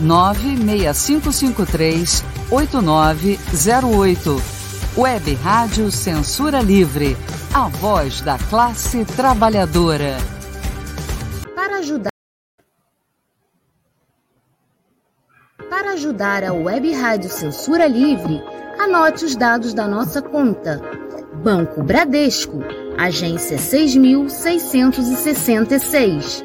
96553 8908. Web Rádio Censura Livre. A voz da classe trabalhadora. Para ajudar Para ajudar a Web Rádio Censura Livre, anote os dados da nossa conta. Banco Bradesco, agência 6666.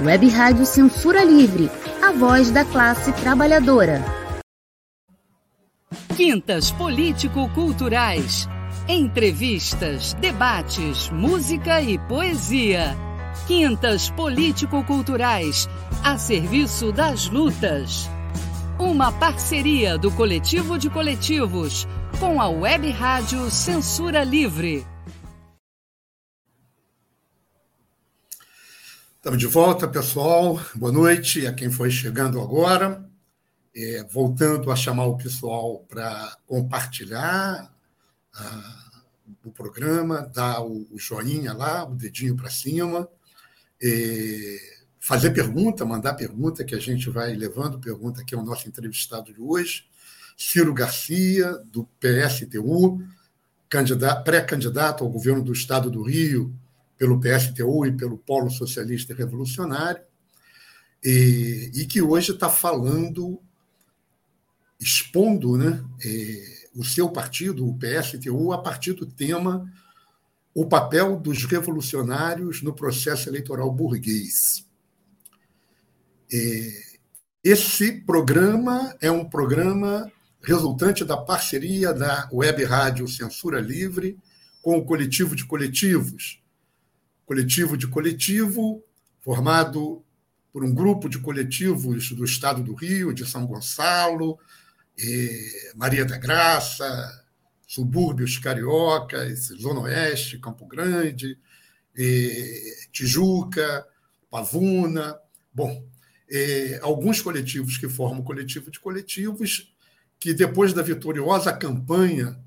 Web Rádio Censura Livre, a voz da classe trabalhadora. Quintas Político-Culturais. Entrevistas, debates, música e poesia. Quintas Político-Culturais, a serviço das lutas. Uma parceria do Coletivo de Coletivos com a Web Rádio Censura Livre. Estamos de volta, pessoal. Boa noite a quem foi chegando agora é, voltando a chamar o pessoal para compartilhar a, o programa, dar o, o, joinha lá, o dedinho para cima, é, fazer pergunta, mandar pergunta, que a gente vai levando pergunta, que é o nosso entrevistado de hoje. Ciro Garcia, do PSTU, pré-candidato ao governo do Estado do Rio pelo PSTU e pelo Polo Socialista Revolucionário, e, e que hoje está falando, expondo né, é, o seu partido, o PSTU, a partir do tema o papel dos revolucionários no processo eleitoral burguês. É, esse programa é um programa resultante da parceria da Web Rádio Censura Livre com o Coletivo de Coletivos. Coletivo de Coletivo, formado por um grupo de coletivos do Estado do Rio, de São Gonçalo, Maria da Graça, subúrbios cariocas, Zona Oeste, Campo Grande, Tijuca, Pavuna. Bom, alguns coletivos que formam o coletivo de coletivos que depois da vitoriosa campanha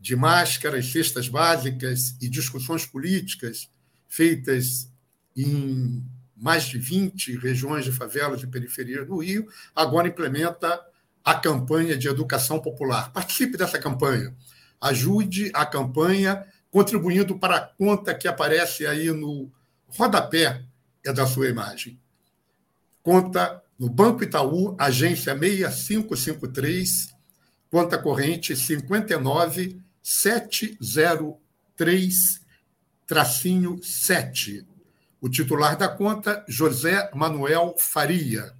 de máscaras, cestas básicas e discussões políticas feitas em mais de 20 regiões de favelas e periferias do Rio, agora implementa a campanha de educação popular. Participe dessa campanha. Ajude a campanha contribuindo para a conta que aparece aí no rodapé é da sua imagem. Conta no Banco Itaú, agência 6553, conta corrente 59703-7. O titular da conta, José Manuel Faria.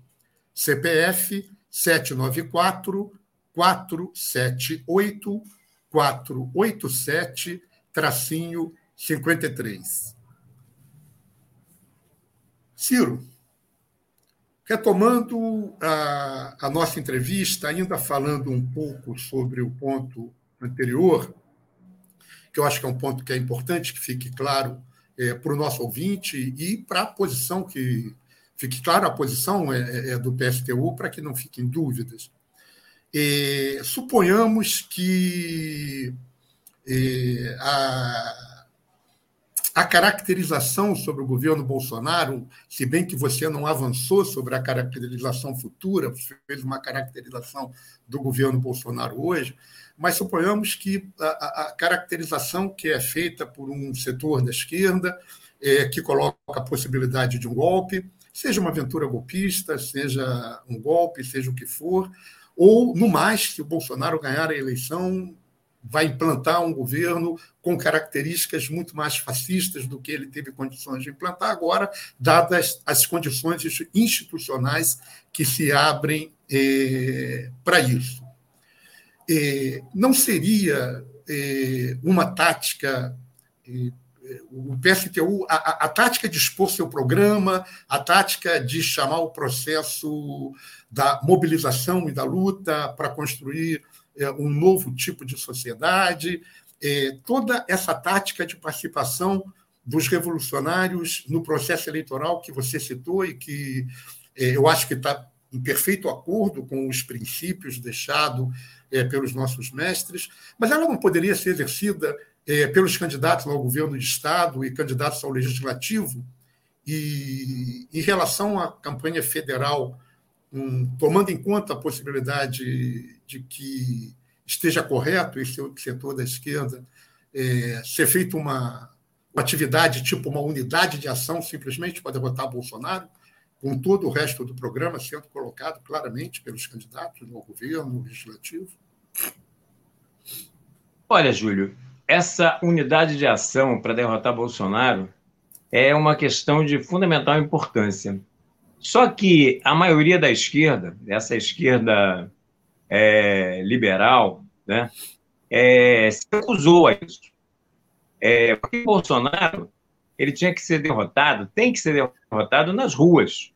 CPF 794 478 487 53. Ciro, Retomando a, a, nossa entrevista, ainda falando um pouco sobre o ponto anterior, que eu acho que é um ponto que é importante que fique claro é, para o nosso ouvinte e para a posição que fique claro a posição é, é, é do PSTU para que não fiquem dúvidas. É, suponhamos que é, a a caracterização sobre o governo Bolsonaro, se bem que você não avançou sobre a caracterização futura, fez uma caracterização do governo Bolsonaro hoje, mas suponhamos que a, a caracterização que é feita por um setor da esquerda, é, que coloca a possibilidade de um golpe, seja uma aventura golpista, seja um golpe, seja o que for, ou, no mais, se o Bolsonaro ganhar a eleição, vai implantar um governo com características muito mais fascistas do que ele teve condições de implantar agora, dadas as condições institucionais que se abrem eh, para isso. Eh, não seria eh, uma tática o PSTU, a, a, tática de expor seu programa, a tática de chamar o processo da mobilização e da luta para construir um novo tipo de sociedade, é, toda essa tática de participação dos revolucionários no processo eleitoral que você citou e que é, eu acho que está em perfeito acordo com os princípios deixados pelos nossos mestres, mas ela não poderia ser exercida pelos candidatos ao governo de Estado e candidatos ao legislativo. E em relação à campanha federal um, tomando em conta a possibilidade de que esteja correto esse setor da esquerda, é, ser feita uma, uma atividade tipo uma unidade de ação simplesmente para derrotar Bolsonaro, com todo o resto do programa sendo colocado claramente pelos candidatos ao governo legislativo? Olha, Júlio, essa unidade de ação para derrotar Bolsonaro é uma questão de fundamental importância. Só que a maioria da esquerda, essa esquerda é, liberal, né, é, se acusou a isso. É, porque Bolsonaro ele tinha que ser derrotado, tem que ser derrotado nas ruas.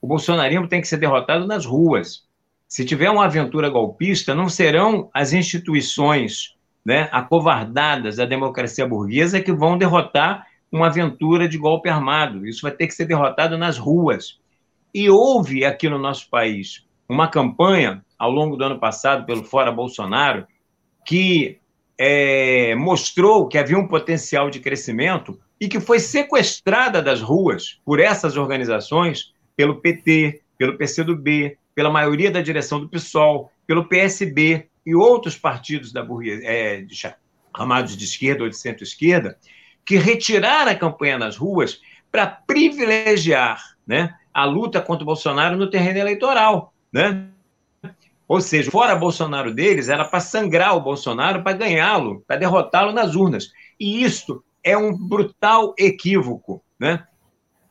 O bolsonarismo tem que ser derrotado nas ruas. Se tiver uma aventura golpista, não serão as instituições né, acovardadas da democracia burguesa que vão derrotar uma aventura de golpe armado. Isso vai ter que ser derrotado nas ruas. E houve aqui no nosso país uma campanha ao longo do ano passado pelo Fora Bolsonaro que é, mostrou que havia um potencial de crescimento e que foi sequestrada das ruas por essas organizações, pelo PT, pelo PCdoB, pela maioria da direção do PSOL, pelo PSB e outros partidos da burguesia, é, chamados de esquerda ou de centro-esquerda, que retiraram a campanha nas ruas para privilegiar né, a luta contra o Bolsonaro no terreno eleitoral. Né? Ou seja, fora Bolsonaro deles, era para sangrar o Bolsonaro, para ganhá-lo, para derrotá-lo nas urnas. E isso é um brutal equívoco, né?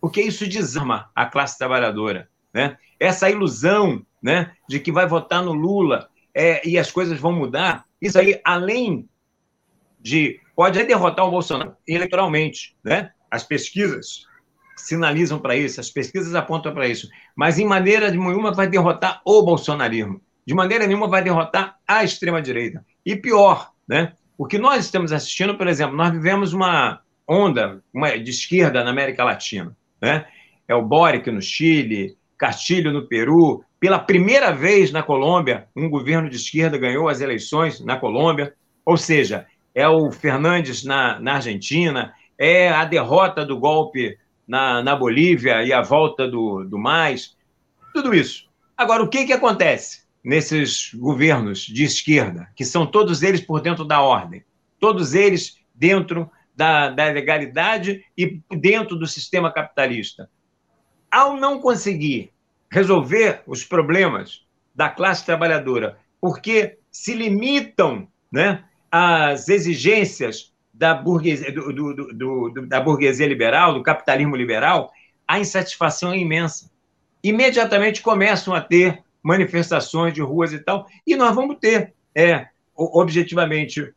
porque isso desarma a classe trabalhadora. Né? Essa ilusão né, de que vai votar no Lula é, e as coisas vão mudar, isso aí, além de. pode derrotar o Bolsonaro eleitoralmente. Né? As pesquisas sinalizam para isso, as pesquisas apontam para isso, mas em maneira nenhuma vai derrotar o bolsonarismo, de maneira nenhuma vai derrotar a extrema-direita. E pior, né? o que nós estamos assistindo, por exemplo, nós vivemos uma onda uma, de esquerda na América Latina. Né? É o Boric no Chile, Castilho no Peru. Pela primeira vez na Colômbia, um governo de esquerda ganhou as eleições na Colômbia. Ou seja, é o Fernandes na, na Argentina, é a derrota do golpe na, na Bolívia e a volta do, do mais. Tudo isso. Agora, o que, que acontece nesses governos de esquerda, que são todos eles por dentro da ordem, todos eles dentro da, da legalidade e dentro do sistema capitalista? Ao não conseguir resolver os problemas da classe trabalhadora, porque se limitam né, às exigências da burguesia, do, do, do, da burguesia liberal, do capitalismo liberal, a insatisfação é imensa. Imediatamente começam a ter manifestações de ruas e tal, e nós vamos ter, é, objetivamente,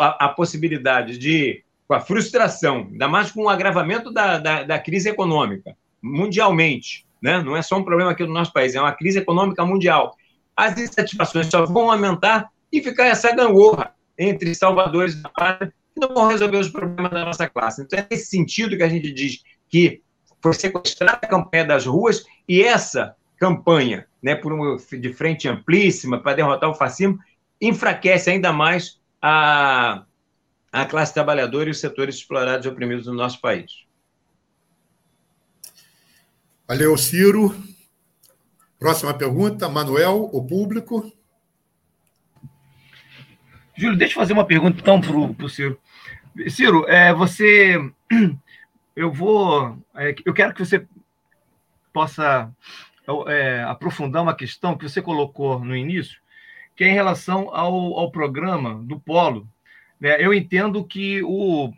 a, a possibilidade de, com a frustração, ainda mais com o agravamento da, da, da crise econômica, mundialmente, né? não é só um problema aqui do nosso país, é uma crise econômica mundial. As insatisfações só vão aumentar e ficar essa gangorra entre salvadores da pátria que não vão resolver os problemas da nossa classe. Então, é nesse sentido que a gente diz que foi sequestrada a campanha das ruas e essa campanha né, por uma, de frente amplíssima para derrotar o fascismo enfraquece ainda mais a, a classe trabalhadora e os setores explorados e oprimidos no nosso país. Valeu, Ciro. Próxima pergunta, Manuel, o público. Júlio, deixa eu fazer uma pergunta então para o Ciro. Ciro, é, você. Eu vou. É, eu quero que você possa é, aprofundar uma questão que você colocou no início, que é em relação ao, ao programa do Polo. Né? Eu entendo que o.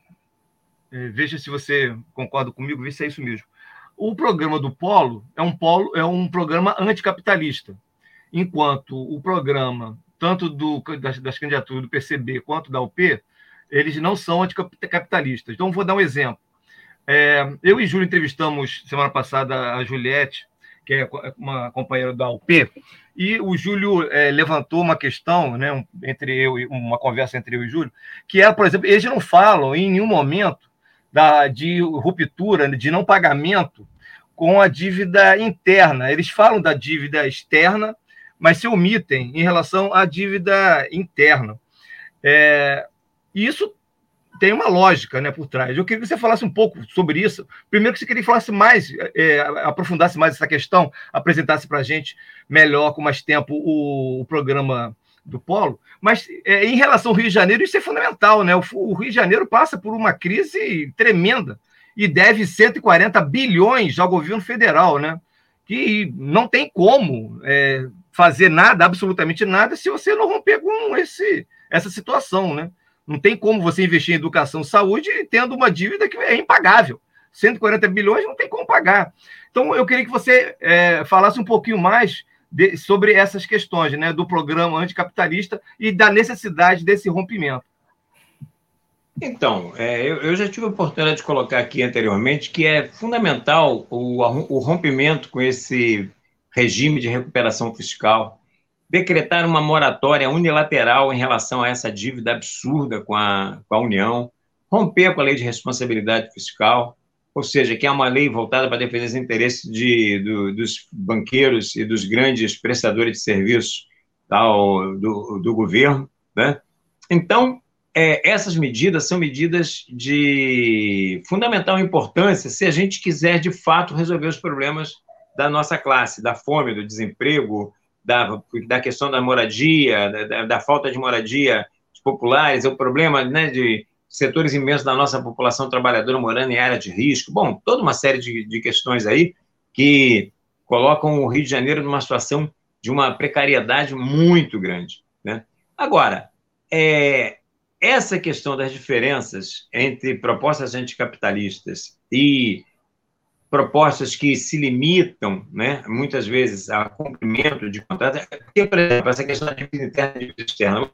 É, veja se você concorda comigo, veja se é isso mesmo. O programa do Polo é um, polo, é um programa anticapitalista, enquanto o programa, tanto do, das, das candidaturas do PCB quanto da UP, eles não são anticapitalistas. Então, vou dar um exemplo. É, eu e Júlio entrevistamos semana passada a Juliette, que é uma companheira da UP, e o Júlio é, levantou uma questão, né, um, entre eu e uma conversa entre eu e Júlio, que é, por exemplo, eles não falam em nenhum momento da, de ruptura, de não pagamento com a dívida interna. Eles falam da dívida externa, mas se omitem em relação à dívida interna. É, isso tem uma lógica né, por trás. Eu queria que você falasse um pouco sobre isso. Primeiro, que você queria que falasse mais, é, aprofundasse mais essa questão, apresentasse para a gente melhor, com mais tempo, o, o programa do Polo. Mas é, em relação ao Rio de Janeiro, isso é fundamental, né? O, o, Rio de Janeiro passa por uma crise tremenda e deve 140 bilhões ao governo federal, né? Que não tem como é, fazer nada, absolutamente nada, se você não romper com esse, essa situação, né? Não tem como você investir em educação e saúde tendo uma dívida que é impagável. 140 bilhões não tem como pagar. Então, eu queria que você é, falasse um pouquinho mais de, sobre essas questões né, do programa anticapitalista e da necessidade desse rompimento. Então, é, eu, eu, já tive a oportunidade de colocar aqui anteriormente que é fundamental o, o rompimento com esse regime de recuperação fiscal, decretar uma moratória unilateral em relação a essa dívida absurda com a, com a União, romper com a lei de responsabilidade fiscal, ou seja, que é uma lei voltada para defender os interesses de, do, dos banqueiros e dos grandes prestadores de serviços tal, do, do governo. Né? Então, é, essas medidas são medidas de fundamental importância se a gente quiser, de fato, resolver os problemas da nossa classe, da fome, do desemprego, da, da questão da moradia, da, da falta de moradia populares, é o problema né, de setores imensos da nossa população trabalhadora morando em área de risco. Bom, toda uma série de, de questões aí que colocam o Rio de Janeiro numa situação de uma precariedade muito grande. Né? Agora, é, essa questão das diferenças entre propostas anticapitalistas e propostas que se limitam, né, muitas vezes, a cumprimento de contratos, porque, por exemplo, essa questão da dívida interna e dívida externa,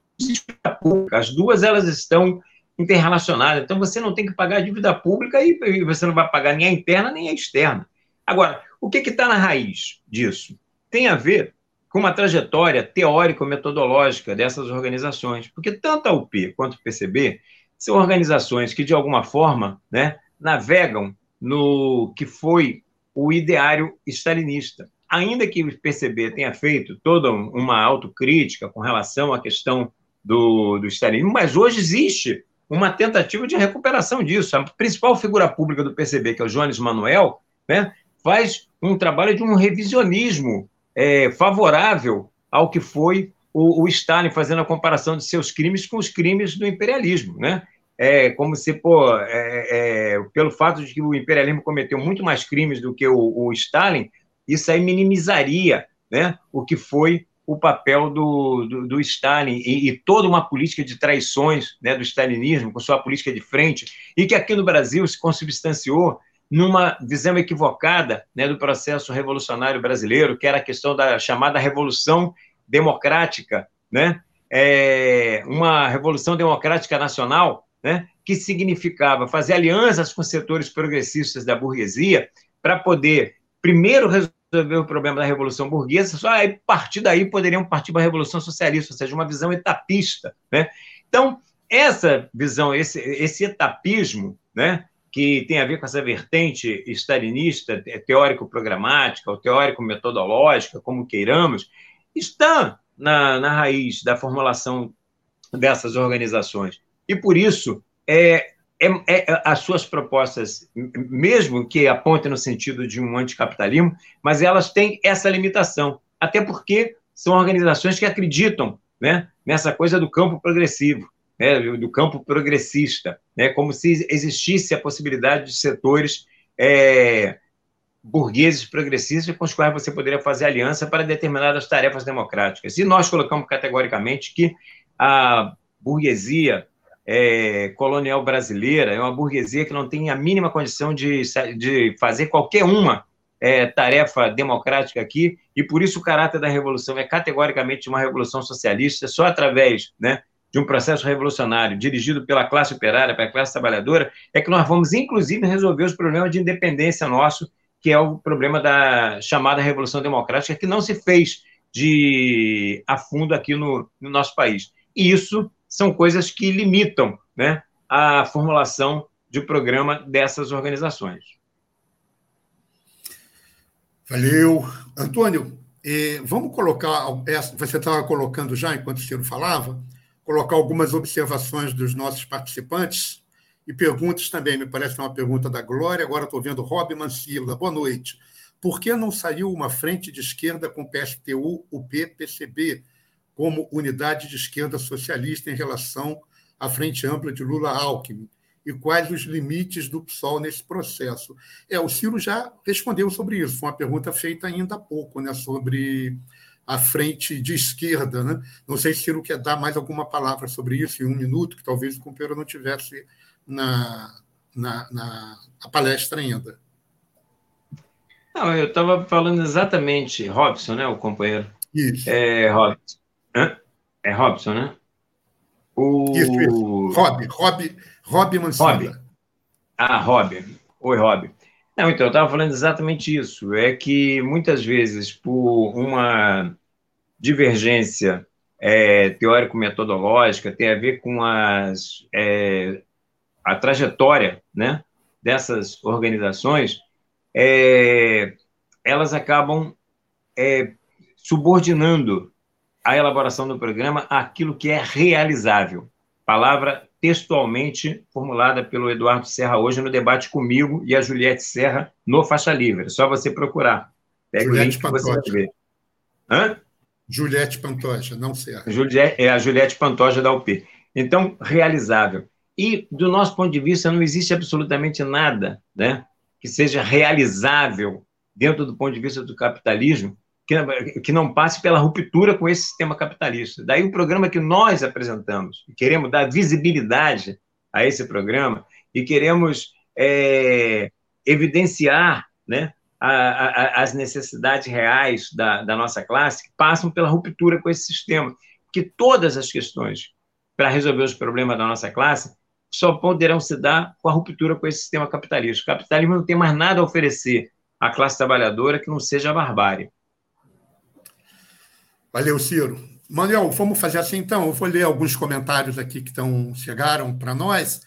as duas elas estão interrelacionadas, então você não tem que pagar a dívida pública e você não vai pagar nem a interna nem a externa. Agora, o que está na raiz disso? Tem a ver com uma trajetória teórico-metodológica dessas organizações, porque tanto a UP quanto o PCB são organizações que, de alguma forma, né, navegam no que foi o ideário stalinista. Ainda que o PCB tenha feito toda uma autocrítica com relação à questão do, do stalinismo, mas hoje existe uma tentativa de recuperação disso. A principal figura pública do PCB, que é o Jones Manuel, né, faz um trabalho de um revisionismo é, favorável ao que foi o, o, Stalin, fazendo a comparação de seus crimes com os crimes do imperialismo. Né? É como se, pô, é, é, pelo fato de que o imperialismo cometeu muito mais crimes do que o, o Stalin, isso aí minimizaria né, o que foi o papel do, do, do Stalin e, e, toda uma política de traições né, do stalinismo, com sua política de frente, e que aqui no Brasil se consubstanciou numa visão equivocada né, do processo revolucionário brasileiro, que era a questão da chamada Revolução Democrática, né? É, uma Revolução Democrática Nacional, né, que significava fazer alianças com setores progressistas da burguesia para poder, primeiro, resolver o problema da Revolução Burguesa, só a partir daí poderiam partir para a Revolução Socialista, ou seja, uma visão etapista. Né? Então, essa visão, esse, esse etapismo, né, que tem a ver com essa vertente stalinista, teórico-programática ou teórico-metodológica, como queiramos, está na, na raiz da formulação dessas organizações. E, por isso, é, é, é, as suas propostas, mesmo que apontem no sentido de um anticapitalismo, mas elas têm essa limitação, até porque são organizações que acreditam né, nessa coisa do campo progressivo né, do campo progressista, né, como se existisse a possibilidade de setores é, burgueses progressistas com os quais você poderia fazer aliança para determinadas tarefas democráticas. E nós colocamos categoricamente que a burguesia é, colonial brasileira é uma burguesia que não tem a mínima condição de, de fazer qualquer uma é, tarefa democrática aqui, e por isso o caráter da revolução é categoricamente uma revolução socialista, só através né, de um processo revolucionário dirigido pela classe operária, pela classe trabalhadora, é que nós vamos, inclusive, resolver os problemas de independência nosso, que é o problema da chamada Revolução Democrática, que não se fez de a fundo aqui no, no nosso país. E isso são coisas que limitam né, a formulação de programa dessas organizações. Valeu. Antônio, eh, vamos colocar, você estava colocando já, enquanto o Ciro falava, colocar algumas observações dos nossos participantes e perguntas também. Me parece uma pergunta da Glória. Agora estou vendo Rob Mancila. Boa noite. Por que não saiu uma frente de esquerda com PSTU, UP, PCB, como unidade de esquerda socialista em relação à frente ampla de Lula-Alckmin? E quais os limites do PSOL nesse processo? É, o Ciro já respondeu sobre isso. Foi uma pergunta feita ainda há pouco, né, sobre à frente de esquerda. Né? Não sei se Ciro quer dar mais alguma palavra sobre isso em um minuto, que talvez o companheiro não tivesse na, na, na palestra ainda. Não, eu estava falando exatamente, Robson, né, o companheiro? Isso. É, Robson. Hã? É Robson, né? O... Isso, isso. Rob, Rob, Rob Mancini. Rob. Ah, Rob. Oi, Rob. Não, então, eu estava falando exatamente isso. É que muitas vezes, por uma divergência é, teórico-metodológica, tem a ver com as, é, a trajetória né, dessas organizações, é, elas acabam é, subordinando a elaboração do programa àquilo que é realizável. Palavra textualmente formulada pelo Eduardo Serra hoje no debate comigo e a Juliette Serra no Faixa Livre. É só você procurar. Pega Juliette o link que você. Hã? Juliette Pantoja, não certo. Juliette, é a Juliette Pantoja da UP. Então, realizável. E, do nosso ponto de vista, não existe absolutamente nada né, que seja realizável dentro do ponto de vista do capitalismo que, que não passe pela ruptura com esse sistema capitalista. Daí o programa que nós apresentamos, queremos dar visibilidade a esse programa e queremos é, evidenciar né, a, a, as necessidades reais da, da nossa classe que passam pela ruptura com esse sistema. Que todas as questões para resolver os problemas da nossa classe só poderão se dar com a ruptura com esse sistema capitalista. O capitalismo não tem mais nada a oferecer à classe trabalhadora que não seja a barbárie. Valeu, Ciro. Manuel, vamos fazer assim então. Eu vou ler alguns comentários aqui que estão, chegaram para nós.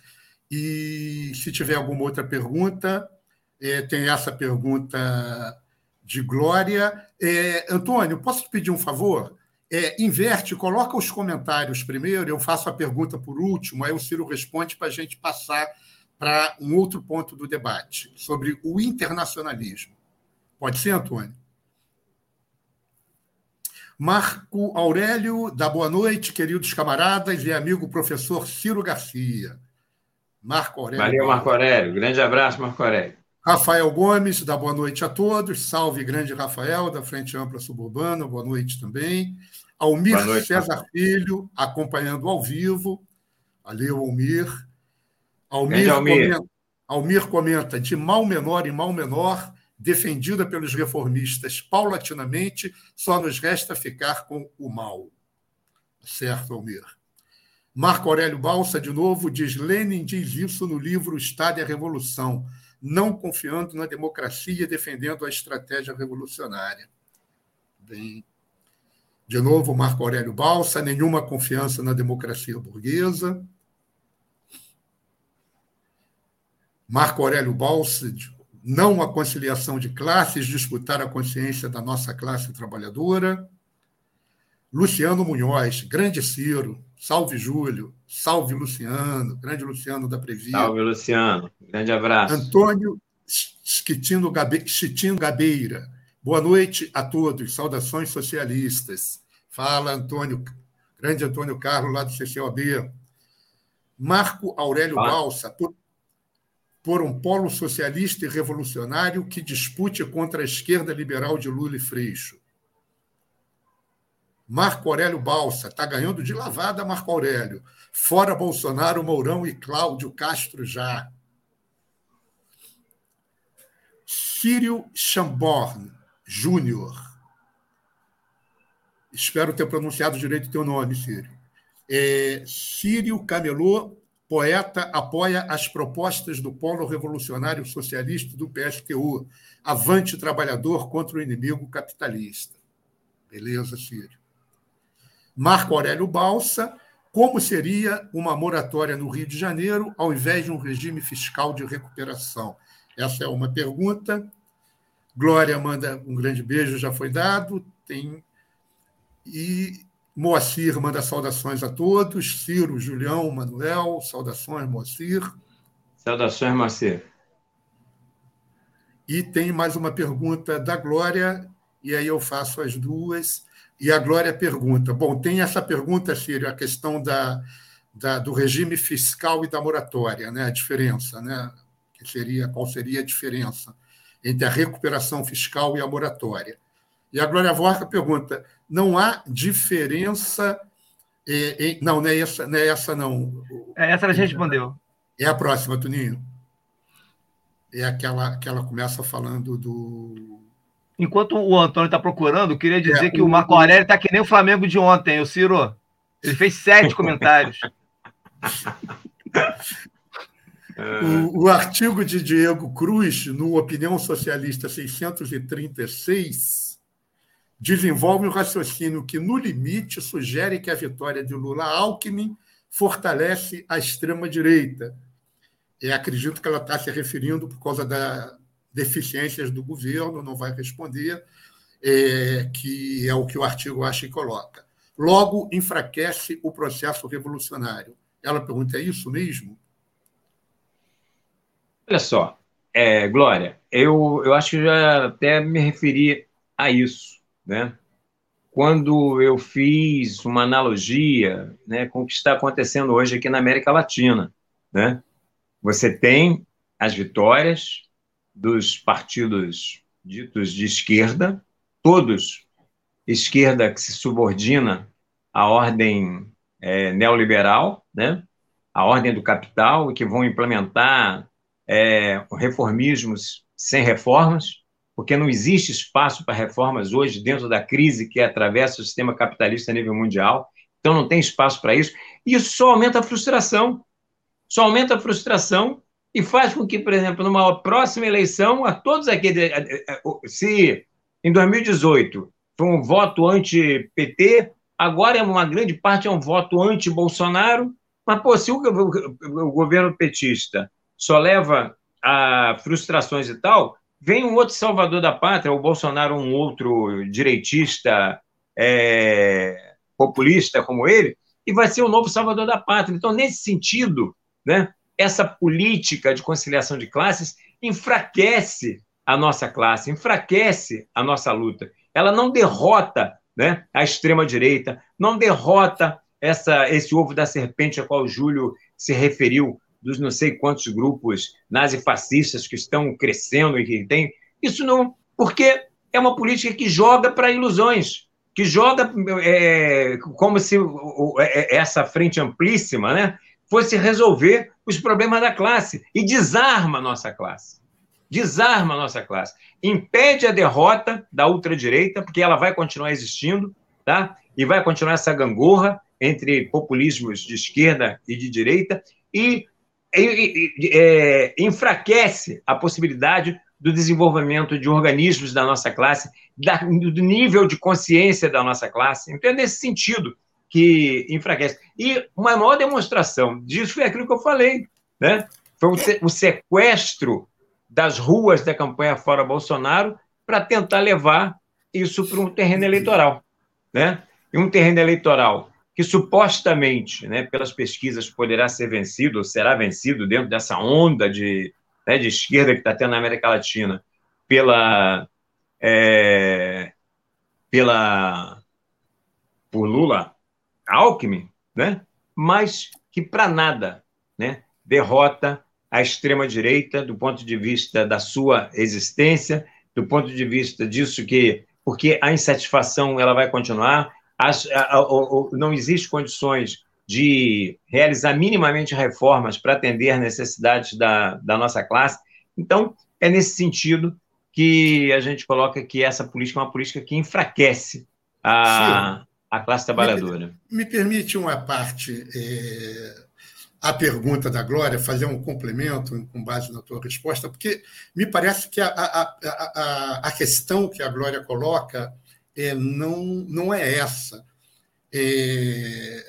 E se tiver alguma outra pergunta, é, tem essa pergunta de Glória. É, Antônio, posso te pedir um favor? É, inverte, coloca os comentários primeiro, eu faço a pergunta por último, aí o Ciro responde para a gente passar para um outro ponto do debate, sobre o internacionalismo. Pode ser, Antônio? Marco Aurélio, da boa noite, queridos camaradas e amigo professor Ciro Garcia. Marco Aurélio. Valeu, Marco Aurélio. Grande abraço, Marco Aurélio. Rafael Gomes, da boa noite a todos. Salve, grande Rafael, da Frente Ampla Suburbana, boa noite também. Almir noite, César Marco. Filho, acompanhando ao vivo. Valeu, Almir. Almir, Almir. Comenta, Almir comenta: de mal menor em mal menor, defendida pelos reformistas paulatinamente, só nos resta ficar com o mal. Certo, Almir? Marco Aurélio Balsa, de novo, diz: Lenin diz isso no livro Estado e a Revolução, não confiando na democracia defendendo a estratégia revolucionária. Bem, de novo, Marco Aurélio Balsa, nenhuma confiança na democracia burguesa. Marco Aurélio Balsa, não a conciliação de classes, disputar a consciência da nossa classe trabalhadora. Luciano Munhoz, grande Ciro, salve Júlio, salve Luciano, grande Luciano da Previa. Salve Luciano, grande abraço. Antônio Chitino, Gabe, Chitino Gabeira, boa noite a todos, saudações socialistas. Fala Antônio, grande Antônio Carlos, lá do CCOB. Marco Aurélio ah. Balsa, por, por um polo socialista e revolucionário que dispute contra a esquerda liberal de Lula e Freixo. Marco Aurélio Balsa, está ganhando de lavada Marco Aurélio. Fora Bolsonaro, Mourão e Cláudio Castro já. Círio Chamborn Júnior. Espero ter pronunciado direito o teu nome, Círio. É, Círio Camelô poeta apoia as propostas do Polo Revolucionário Socialista do PSTU, avante trabalhador contra o inimigo capitalista. Beleza, Círio. Marco Aurélio Balsa, como seria uma moratória no Rio de Janeiro ao invés de um regime fiscal de recuperação? Essa é uma pergunta. Glória manda um grande beijo, já foi dado. Tem e Moacir manda saudações a todos. Ciro, Julião, Manuel, saudações, Moacir. Saudações, Moacir. E tem mais uma pergunta da Glória, e aí eu faço as duas. E a Glória pergunta: bom, tem essa pergunta, Ciro, a questão da, da, do regime fiscal e da moratória, né? a diferença, né? Que seria, qual seria a diferença entre a recuperação fiscal e a moratória? E a Glória Vorca pergunta: não há diferença. É, é, não, não é essa, não é essa, não. É essa a gente respondeu. É a próxima, Tuninho. É aquela que ela começa falando do. Enquanto o Antônio está procurando, queria dizer é, que o, o Marco Aurélio está que nem o Flamengo de ontem, o Ciro. Ele fez sete comentários. O, o, artigo de Diego Cruz, no Opinião Socialista 636, desenvolve um raciocínio que, no limite, sugere que a vitória de Lula-Alckmin fortalece a extrema-direita. E acredito que ela está se referindo por causa das deficiências do governo, não vai responder, é, que é o que o artigo acha e coloca. Logo, enfraquece o processo revolucionário. Ela pergunta: é isso mesmo? Olha só, é, Glória, eu, eu acho que já até me referi a isso né? quando eu fiz uma analogia né, com o que está acontecendo hoje aqui na América Latina. Né? Você tem as vitórias dos partidos ditos de esquerda, todos esquerda que se subordina à ordem é, neoliberal, né? a ordem do capital, que vão implementar é, reformismos sem reformas, porque não existe espaço para reformas hoje dentro da crise que atravessa o sistema capitalista a nível mundial. Então não tem espaço para isso. E isso só aumenta a frustração. Só aumenta a frustração e faz com que, por exemplo, numa próxima eleição, a todos aqueles. Se em 2018 foi um voto anti-PT, agora é uma grande parte é um voto anti-Bolsonaro. Mas, pô, se o, o, o governo petista só leva a frustrações e tal, vem um outro salvador da pátria, o Bolsonaro, um outro direitista é, populista como ele, e vai ser o novo salvador da pátria. Então, nesse sentido, né, essa política de conciliação de classes enfraquece a nossa classe, enfraquece a nossa luta. Ela não derrota né, a extrema-direita, não derrota essa, esse ovo da serpente a qual o Júlio se referiu, dos não sei quantos grupos nazifascistas que estão crescendo e que tem. Isso não. Porque é uma política que joga para ilusões, que joga é, como se é, essa frente amplíssima né, fosse resolver os problemas da classe e desarma a nossa classe. Desarma a nossa classe. Impede a derrota da ultradireita, porque ela vai continuar existindo, tá? E vai continuar essa gangorra entre populismos de esquerda e de direita, e é, enfraquece a possibilidade do desenvolvimento de organismos da nossa classe, do nível de consciência da nossa classe. Então, é nesse sentido que enfraquece. E uma maior demonstração disso foi aquilo que eu falei, né? Foi o, o sequestro das ruas da campanha fora Bolsonaro para tentar levar isso para um terreno eleitoral, né? E um terreno eleitoral que supostamente, né, pelas pesquisas, poderá ser vencido, ou será vencido dentro dessa onda de, né, de esquerda que está tendo na América Latina, pela, é, pela por Lula, Alckmin, né, mas que para nada né, derrota a extrema-direita do ponto de vista da sua existência, do ponto de vista disso que, porque a insatisfação ela vai continuar, as, a, a, não existe condições de realizar minimamente reformas para atender às necessidades da, da nossa classe. Então, é nesse sentido que a gente coloca que essa política é uma política que enfraquece a, a classe trabalhadora. Me, me permite uma parte, é, a pergunta da Glória, fazer um complemento com base na tua resposta, porque me parece que a, a, a, a questão que a Glória coloca é, não, não é essa. É,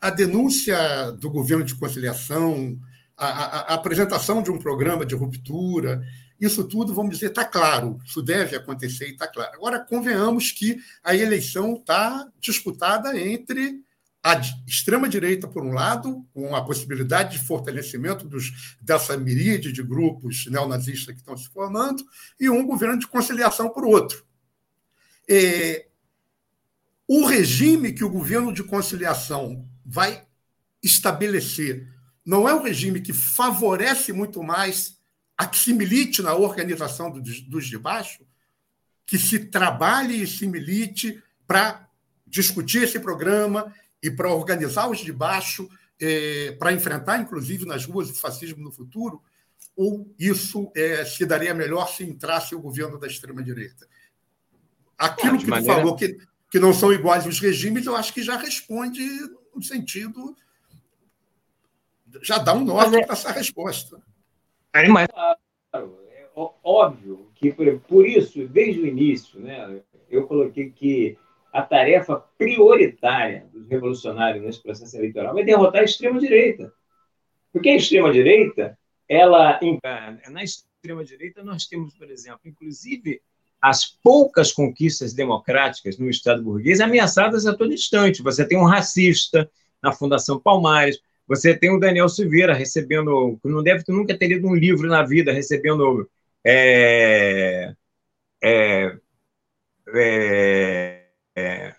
a denúncia do governo de conciliação, a, a, a, apresentação de um programa de ruptura, isso tudo, vamos dizer, está claro, isso deve acontecer e está claro. Agora, convenhamos que a eleição está disputada entre a extrema-direita, por um lado, com a possibilidade de fortalecimento dos, dessa miríade de grupos neonazistas que estão se formando, e um governo de conciliação, por outro. É, o regime que o governo de conciliação vai estabelecer não é um regime que favorece muito mais a que se milite na organização dos, dos de baixo, que se trabalhe e se milite para discutir esse programa e para organizar os de baixo, é, para enfrentar, inclusive, nas ruas o fascismo no futuro, ou isso é, se daria melhor se entrasse o governo da extrema-direita? Aquilo que maneira... tu falou, que, que não são iguais os regimes, eu acho que já responde no sentido. Já dá um norte é... para essa resposta. É, mas, claro, é óbvio que, por isso, desde o início, né, eu coloquei que a tarefa prioritária dos revolucionários nesse processo eleitoral é derrotar a extrema-direita. Porque a extrema-direita, ela. Na extrema-direita, nós temos, por exemplo, inclusive as poucas conquistas democráticas no Estado burguês ameaçadas a todo instante. Você tem um racista na Fundação Palmares, você tem o Daniel Silveira recebendo, não deve nunca ter lido um livro na vida, recebendo é, é, é, é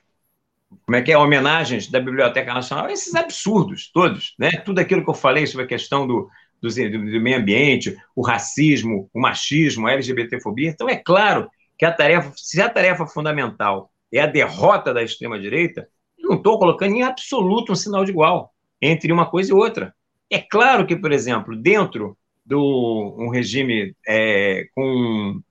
como é que é, homenagens da Biblioteca Nacional, esses absurdos todos, né? Tudo aquilo que eu falei sobre a questão do, do, do meio ambiente, o racismo, o machismo, a LGBTfobia. Então, é claro que a tarefa, se a tarefa fundamental é a derrota da extrema-direita, não estou colocando em absoluto um sinal de igual entre uma coisa e outra. É claro que, por exemplo, dentro do um regime é, com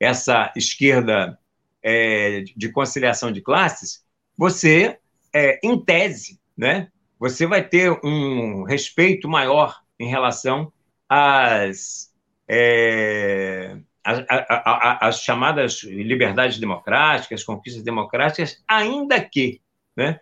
essa esquerda é, de conciliação de classes, você, é, em tese, né, você vai ter um respeito maior em relação às, é, as chamadas liberdades democráticas, conquistas democráticas, ainda que né,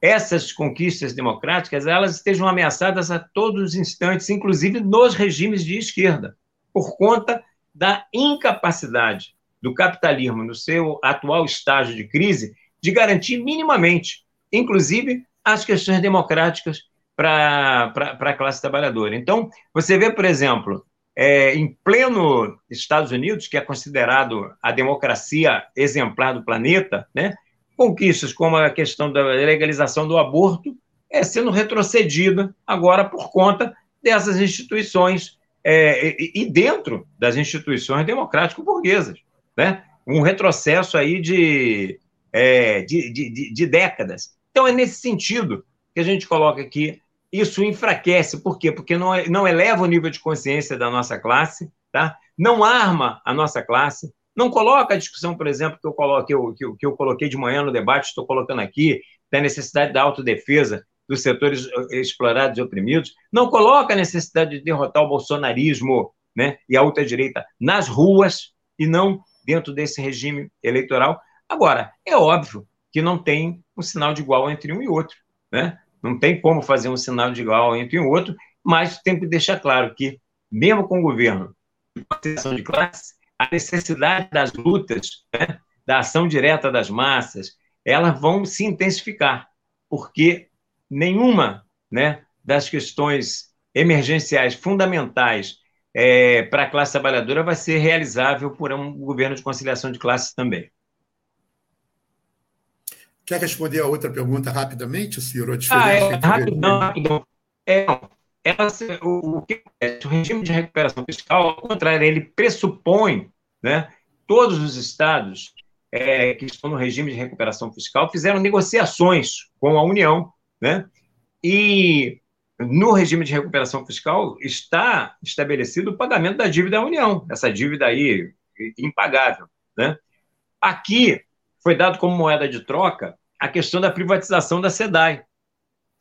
essas conquistas democráticas elas estejam ameaçadas a todos os instantes, inclusive nos regimes de esquerda, por conta da incapacidade do capitalismo no seu atual estágio de crise de garantir minimamente, inclusive, as questões democráticas para a classe trabalhadora. Então, você vê, por exemplo, é, em pleno Estados Unidos, que é considerado a democracia exemplar do planeta, né, conquistas como a questão da legalização do aborto é sendo retrocedida agora por conta dessas instituições é, e, e, dentro das instituições democrático-burguesas, né? Um retrocesso aí de, é, de, de, de décadas. Então é nesse sentido que a gente coloca aqui isso enfraquece. Por quê? Porque não, não eleva o nível de consciência da nossa classe, tá? não arma a nossa classe, não coloca a discussão, por exemplo, que eu, coloquei, que que eu coloquei de manhã no debate, estou colocando aqui, da necessidade da autodefesa dos setores eh, explorados e oprimidos, não coloca a necessidade de derrotar o bolsonarismo né, e a ultradireita nas ruas e não dentro desse regime eleitoral. Agora, é óbvio que não tem um sinal de igual entre um e outro. Né? Não tem como fazer um sinal de igual entre um outro, mas tem que deixar claro que, mesmo com o governo de classe, a necessidade das lutas, né, da ação direta das massas, elas vão se intensificar, porque nenhuma né, das questões emergenciais fundamentais é, para a classe trabalhadora vai ser realizável por um governo de conciliação de classes também. Quer responder a outra pergunta rapidamente, Ciro? ah, é, rapidão, rapidão. É, ela, o, o, o regime de recuperação fiscal, ao contrário, ele pressupõe, né, todos os estados é, que estão no regime de recuperação fiscal fizeram negociações com a União, né, e no regime de recuperação fiscal está estabelecido o pagamento da dívida da União, essa dívida aí impagável, né. Aqui foi dado como moeda de troca a questão da privatização da SEDAI,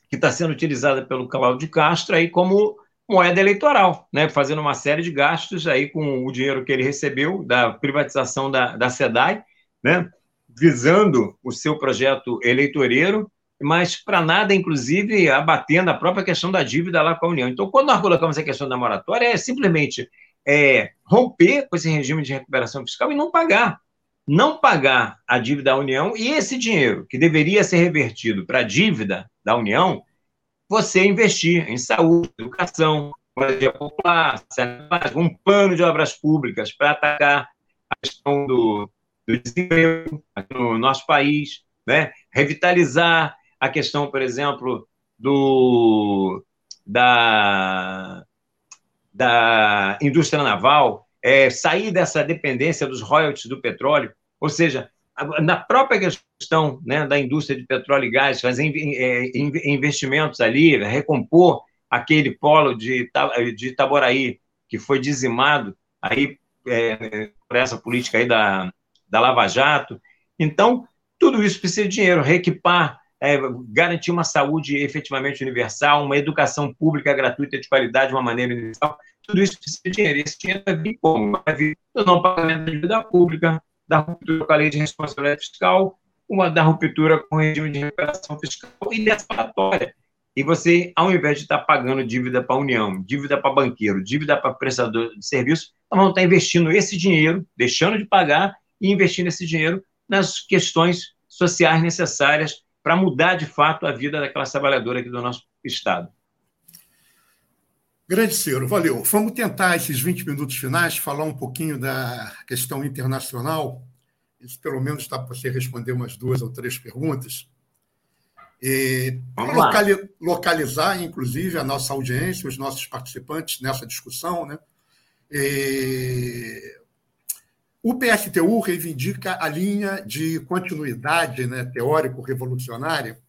que está sendo utilizada pelo Cláudio Castro aí como moeda eleitoral, né, fazendo uma série de gastos aí com o dinheiro que ele recebeu da privatização da, da SEDAI, né, visando o seu projeto eleitoreiro, mas para nada, inclusive, abatendo a própria questão da dívida lá com a União. Então, quando nós colocamos a questão da moratória, é simplesmente é, romper com esse regime de recuperação fiscal e não pagar. Não pagar a dívida da União e esse dinheiro que deveria ser revertido para a dívida da União, você investir em saúde, educação, moradia popular, um plano de obras públicas para atacar a questão do, do desemprego no nosso país, né? revitalizar a questão, por exemplo, do, da, da indústria naval, é, sair dessa dependência dos royalties do petróleo, ou seja, na própria questão né, da indústria de petróleo e gás, fazer é, investimentos ali, recompor aquele polo de, Itaboraí, que foi dizimado aí, é, por essa política aí da, da Lava Jato. Então, tudo isso precisa de dinheiro, reequipar, é, garantir uma saúde efetivamente universal, uma educação pública gratuita de qualidade de uma maneira universal. Tudo isso precisa de dinheiro. Esse dinheiro vai vir como? Vai vir do não pagamento da dívida pública, da ruptura com a lei de responsabilidade fiscal, uma da ruptura com o regime de recuperação fiscal e dessa palatória. E você, ao invés de estar pagando dívida para a União, dívida para banqueiro, dívida para prestador de serviço, vamos estar investindo esse dinheiro, deixando de pagar e investindo esse dinheiro nas questões sociais necessárias para mudar de fato a vida da classe trabalhadora aqui do nosso Estado. Grande Ciro, valeu. Vamos tentar, esses 20 minutos finais, falar um pouquinho da questão internacional. Isso, pelo menos, dá para você responder umas duas ou três perguntas. E locali localizar, inclusive, a nossa audiência, os nossos participantes nessa discussão. Né? E... O PSTU reivindica a linha de continuidade né, teórico-revolucionária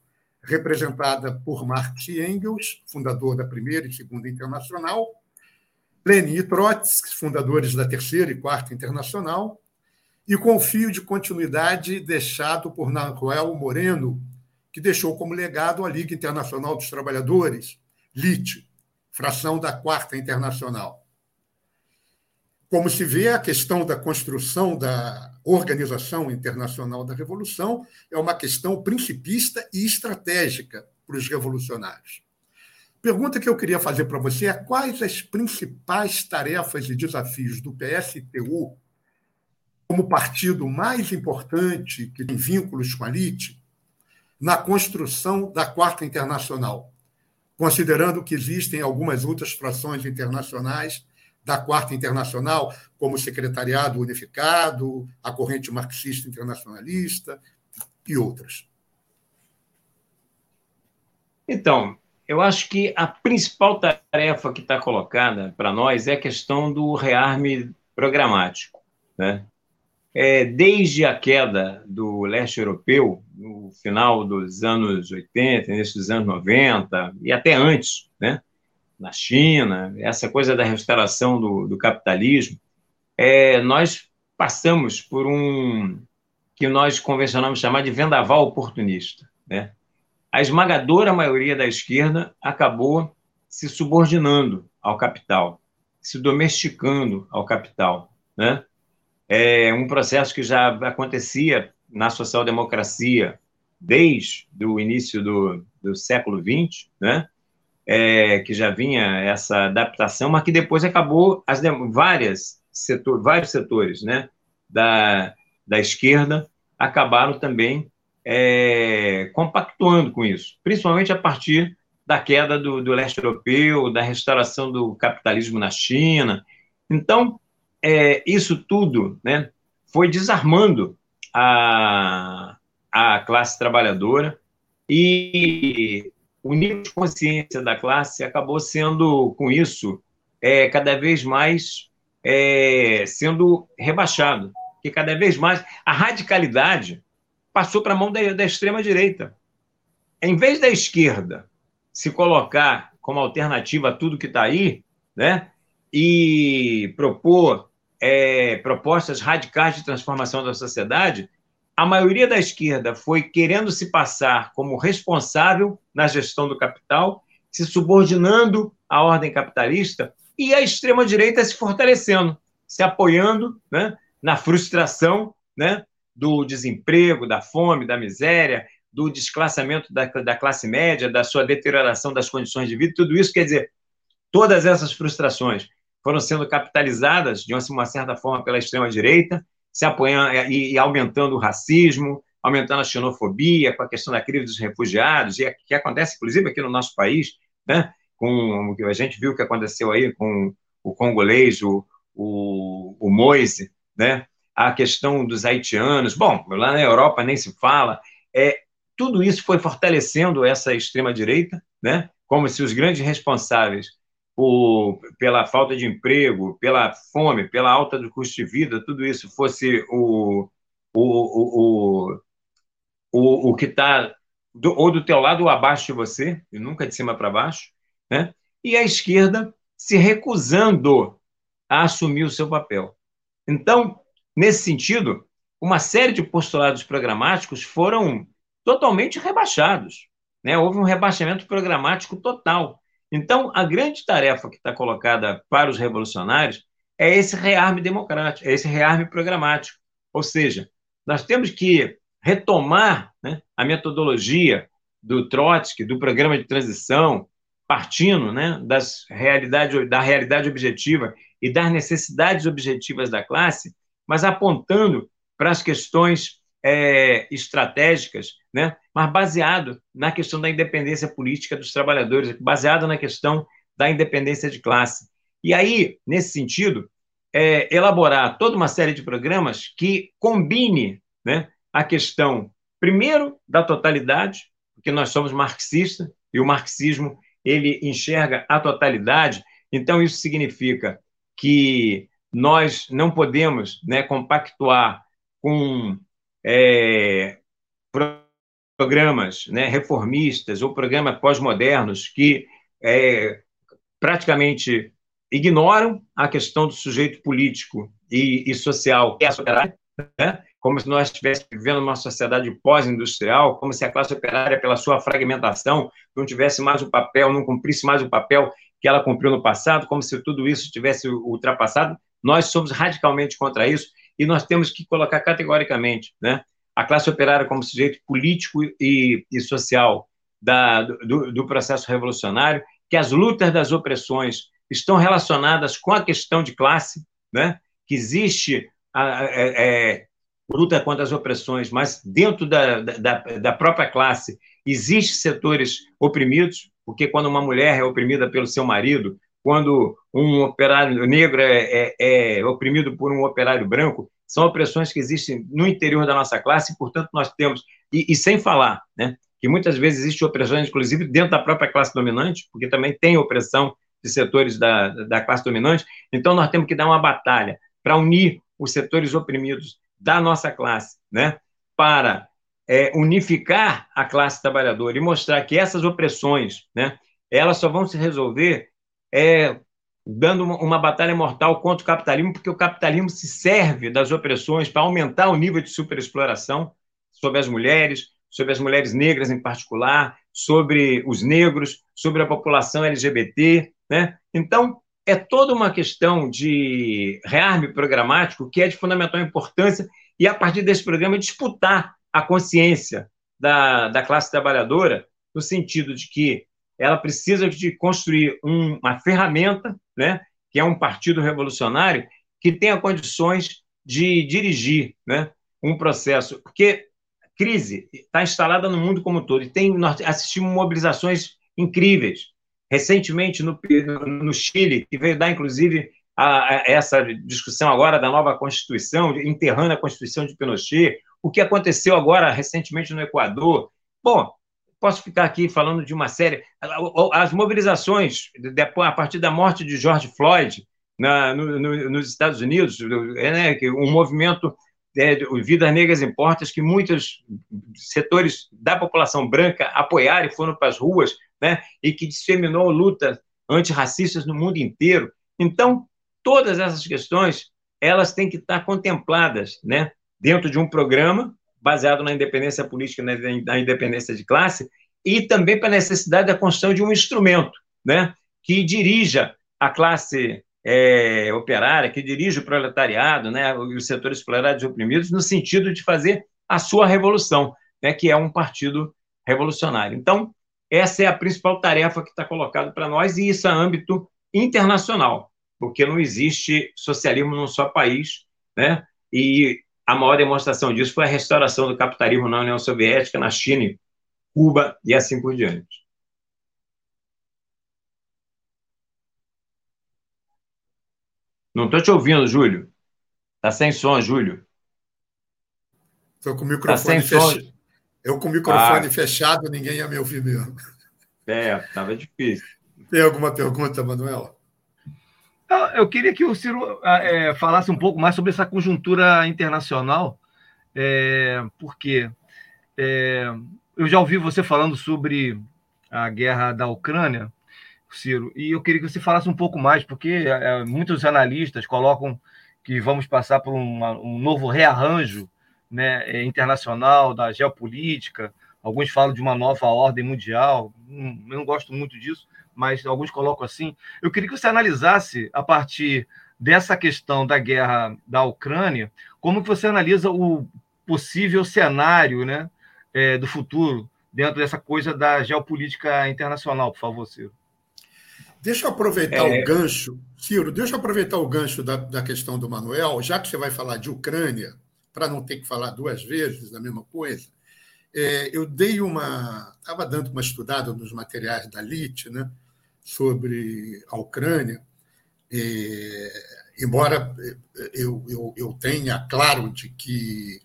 representada por Marx e Engels, fundador da Primeira e Segunda Internacional, Lenin e Trotsky, fundadores da Terceira e Quarta Internacional, e com o fio de continuidade deixado por Naruel Moreno, que deixou como legado a Liga Internacional dos Trabalhadores, LIT, fração da Quarta Internacional. Como se vê, a questão da construção da Organização Internacional da Revolução é uma questão principista e estratégica para os revolucionários. Pergunta que eu queria fazer para você é quais as principais tarefas e desafios do PSTU como partido mais importante que tem vínculos com a LIT na construção da Quarta Internacional, considerando que existem algumas outras frações internacionais da Quarta Internacional, como o Secretariado Unificado, a Corrente Marxista Internacionalista e outras. Então, eu acho que a principal tarefa que está colocada para nós é a questão do rearme programático. Né? É, desde a queda do leste europeu, no final dos anos 80, início dos anos 90, e até antes, né? Na China, essa coisa da restauração do, do capitalismo, é, nós passamos por um que nós convencionamos chamar de vendaval oportunista. Né? A esmagadora maioria da esquerda acabou se subordinando ao capital, se domesticando ao capital. Né? É um processo que já acontecia na social-democracia desde o início do, do século XX, né? É, que já vinha essa adaptação, mas que depois acabou as várias setor, vários setores né, da, da esquerda acabaram também é, compactuando com isso, principalmente a partir da queda do, do, leste europeu, da restauração do capitalismo na China. Então, é, isso tudo né, foi desarmando a, a classe trabalhadora e o nível de consciência da classe acabou sendo, com isso, é, cada vez mais é, sendo rebaixado. Que cada vez mais a radicalidade passou para a mão da, da extrema-direita. Em vez da esquerda se colocar como alternativa a tudo que está aí, né, e propor é, propostas radicais de transformação da sociedade, a maioria da esquerda foi querendo se passar como responsável na gestão do capital, se subordinando à ordem capitalista, e a extrema-direita se fortalecendo, se apoiando né, na frustração né, do desemprego, da fome, da miséria, do desclassamento da, da classe média, da sua deterioração das condições de vida, tudo isso quer dizer, todas essas frustrações foram sendo capitalizadas, de uma certa forma, pela extrema-direita, se apoiando e, e, aumentando o racismo, aumentando a xenofobia, com a questão da crise dos refugiados, e que acontece, inclusive, aqui no nosso país, né? com a gente viu o que aconteceu aí com o congolês, o, o, o Moise, né? a questão dos haitianos, bom, lá na Europa nem se fala, é, tudo isso foi fortalecendo essa extrema-direita, né? como se os grandes responsáveis por, pela falta de emprego, pela fome, pela alta do custo de vida, tudo isso fosse o, o, o, o, o que está ou do teu lado ou abaixo de você, e nunca de cima para baixo, né? e a esquerda se recusando a assumir o seu papel. Então, nesse sentido, uma série de postulados programáticos foram totalmente rebaixados. Né? Houve um rebaixamento programático total. Então, a grande tarefa que está colocada para os revolucionários é esse rearme democrático, é esse rearme programático. Ou seja, nós temos que retomar né, a metodologia do Trotsky, do programa de transição, partindo né, das realidade, da realidade objetiva e das necessidades objetivas da classe, mas apontando para as questões é, estratégicas, né? mas baseado na questão da independência política dos trabalhadores, baseado na questão da independência de classe. E aí, nesse sentido, é, elaborar toda uma série de programas que combine né, a questão, primeiro, da totalidade, porque nós somos marxistas e o marxismo ele enxerga a totalidade. Então isso significa que nós não podemos né, compactuar com é, programas né, reformistas ou programas pós-modernos que é, praticamente ignoram a questão do sujeito político e, e social que é a sociedade, né? como se nós estivéssemos vivendo uma sociedade pós-industrial, como se a classe operária, pela sua fragmentação, não tivesse mais o papel, não cumprisse mais o papel que ela cumpriu no passado, como se tudo isso tivesse ultrapassado. Nós somos radicalmente contra isso e nós temos que colocar categoricamente né, a classe operária como sujeito político e, e social da, do, do processo revolucionário, que as lutas das opressões estão relacionadas com a questão de classe, né? que existe a, é, é, luta contra as opressões, mas dentro da, da, da própria classe existem setores oprimidos, porque quando uma mulher é oprimida pelo seu marido, quando um operário negro é, é, é, oprimido por um operário branco, são opressões que existem no interior da nossa classe, e, portanto, nós temos, e, e sem falar, né, que muitas vezes existe opressões, inclusive, dentro da própria classe dominante, porque também tem opressão de setores da, da classe dominante, então nós temos que dar uma batalha para unir os setores oprimidos da nossa classe, né, para é, unificar a classe trabalhadora e mostrar que essas opressões, né, elas só vão se resolver é, dando uma, uma, batalha mortal contra o capitalismo, porque o capitalismo se serve das opressões para aumentar o nível de superexploração sobre as mulheres, sobre as mulheres negras em particular, sobre os negros, sobre a população LGBT, né? Então, é toda uma questão de rearme programático que é de fundamental importância e, a partir desse programa, disputar a consciência da, da classe trabalhadora, no sentido de que ela precisa de construir um, uma ferramenta, né, que é um partido revolucionário, que tenha condições de dirigir né, um processo. Porque crise está instalada no mundo como um todo, e tem, nós assistimos mobilizações incríveis recentemente no, no Chile, que veio dar, inclusive, a, a essa discussão agora da nova Constituição, enterrando a Constituição de Pinochet, o que aconteceu agora recentemente no Equador. Bom, posso ficar aqui falando de uma série. As mobilizações, a partir da morte de George Floyd na, no, no, nos Estados Unidos, é, né, um movimento é, Vidas Negras Importas, que muitos setores da população branca apoiaram e foram para as ruas né, e que disseminou lutas antirracistas no mundo inteiro. Então, todas essas questões elas têm que estar contempladas né, dentro de um programa baseado na independência política, né, na independência de classe, e também para a necessidade da construção de um instrumento né, que dirija a classe é, operária, que dirija o proletariado, né, os setores explorados e oprimidos, no sentido de fazer a sua revolução, né, que é um partido revolucionário. Então, essa é a principal tarefa que está colocada para nós, e isso é âmbito internacional, porque não existe socialismo num só país, né? E a maior demonstração disso foi a restauração do capitalismo na União Soviética, na China, Cuba e assim por diante. Não estou te ouvindo, Júlio. Está sem som, Júlio. Estou com o microfone tá fechado. Eu com o microfone ah. fechado, ninguém ia me ouvir mesmo. É, estava difícil. Tem alguma pergunta, Manuel? Eu queria que o Ciro é, falasse um pouco mais sobre essa conjuntura internacional, é, porque é, eu já ouvi você falando sobre a guerra da Ucrânia, Ciro, e eu queria que você falasse um pouco mais, porque é, muitos analistas colocam que vamos passar por uma, um novo rearranjo né, é, internacional, da geopolítica. Alguns falam de uma nova ordem mundial. Hum, eu não gosto muito disso, mas alguns colocam assim. Eu queria que você analisasse, a partir dessa questão da guerra da Ucrânia, como que você analisa o possível cenário né, é, do futuro dentro dessa coisa da geopolítica internacional, por favor, Ciro. Deixa eu aproveitar é... o gancho, Ciro, deixa eu aproveitar o gancho da, da questão do Manuel, já que você vai falar de Ucrânia, para não ter que falar duas vezes da mesma coisa, é, eu dei uma. Estava dando uma estudada nos materiais da LIT né, sobre a Ucrânia, é, embora eu, eu, eu tenha claro de que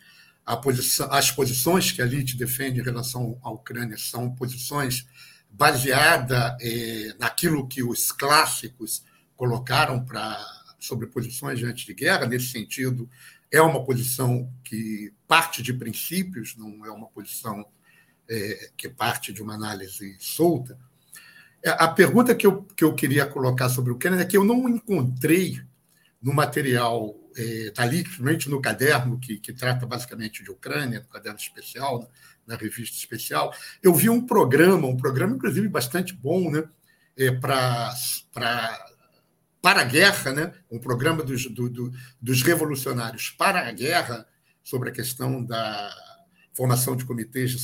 posição, as posições que a elite defende em relação à Ucrânia são posições baseadas eh, naquilo que os clássicos colocaram para sobre posições diante de guerra. Nesse sentido, é uma posição que parte de princípios, não é uma posição é, que parte de uma análise solta. É, a pergunta que eu, que eu queria colocar sobre o Kennedy é que eu não encontrei no material é, dali, principalmente no caderno que, que trata basicamente de Ucrânia, no caderno especial, na, revista especial, eu vi um programa, um programa inclusive bastante bom, né, é, para para a guerra, né, um programa dos, do, do, dos revolucionários para a guerra sobre a questão da formação de comitês de,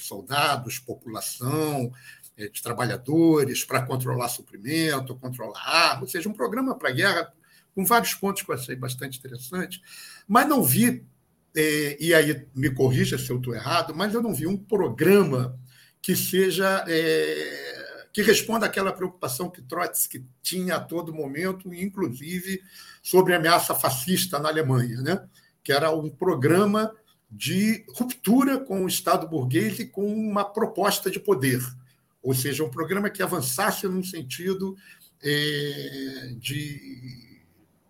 soldados, população, de trabalhadores, para controlar suprimento, controlar armas, ou seja, um programa para a guerra com vários pontos que eu achei bastante interessante, mas não vi, é, e aí me corrija se eu estou errado, mas eu não vi um programa que seja é, que responda àquela preocupação que Trotsky tinha a todo momento, inclusive sobre a ameaça fascista na Alemanha, né? que era um programa de ruptura com o Estado burguês e com uma proposta de poder, ou seja, um programa que avançasse num sentido é, de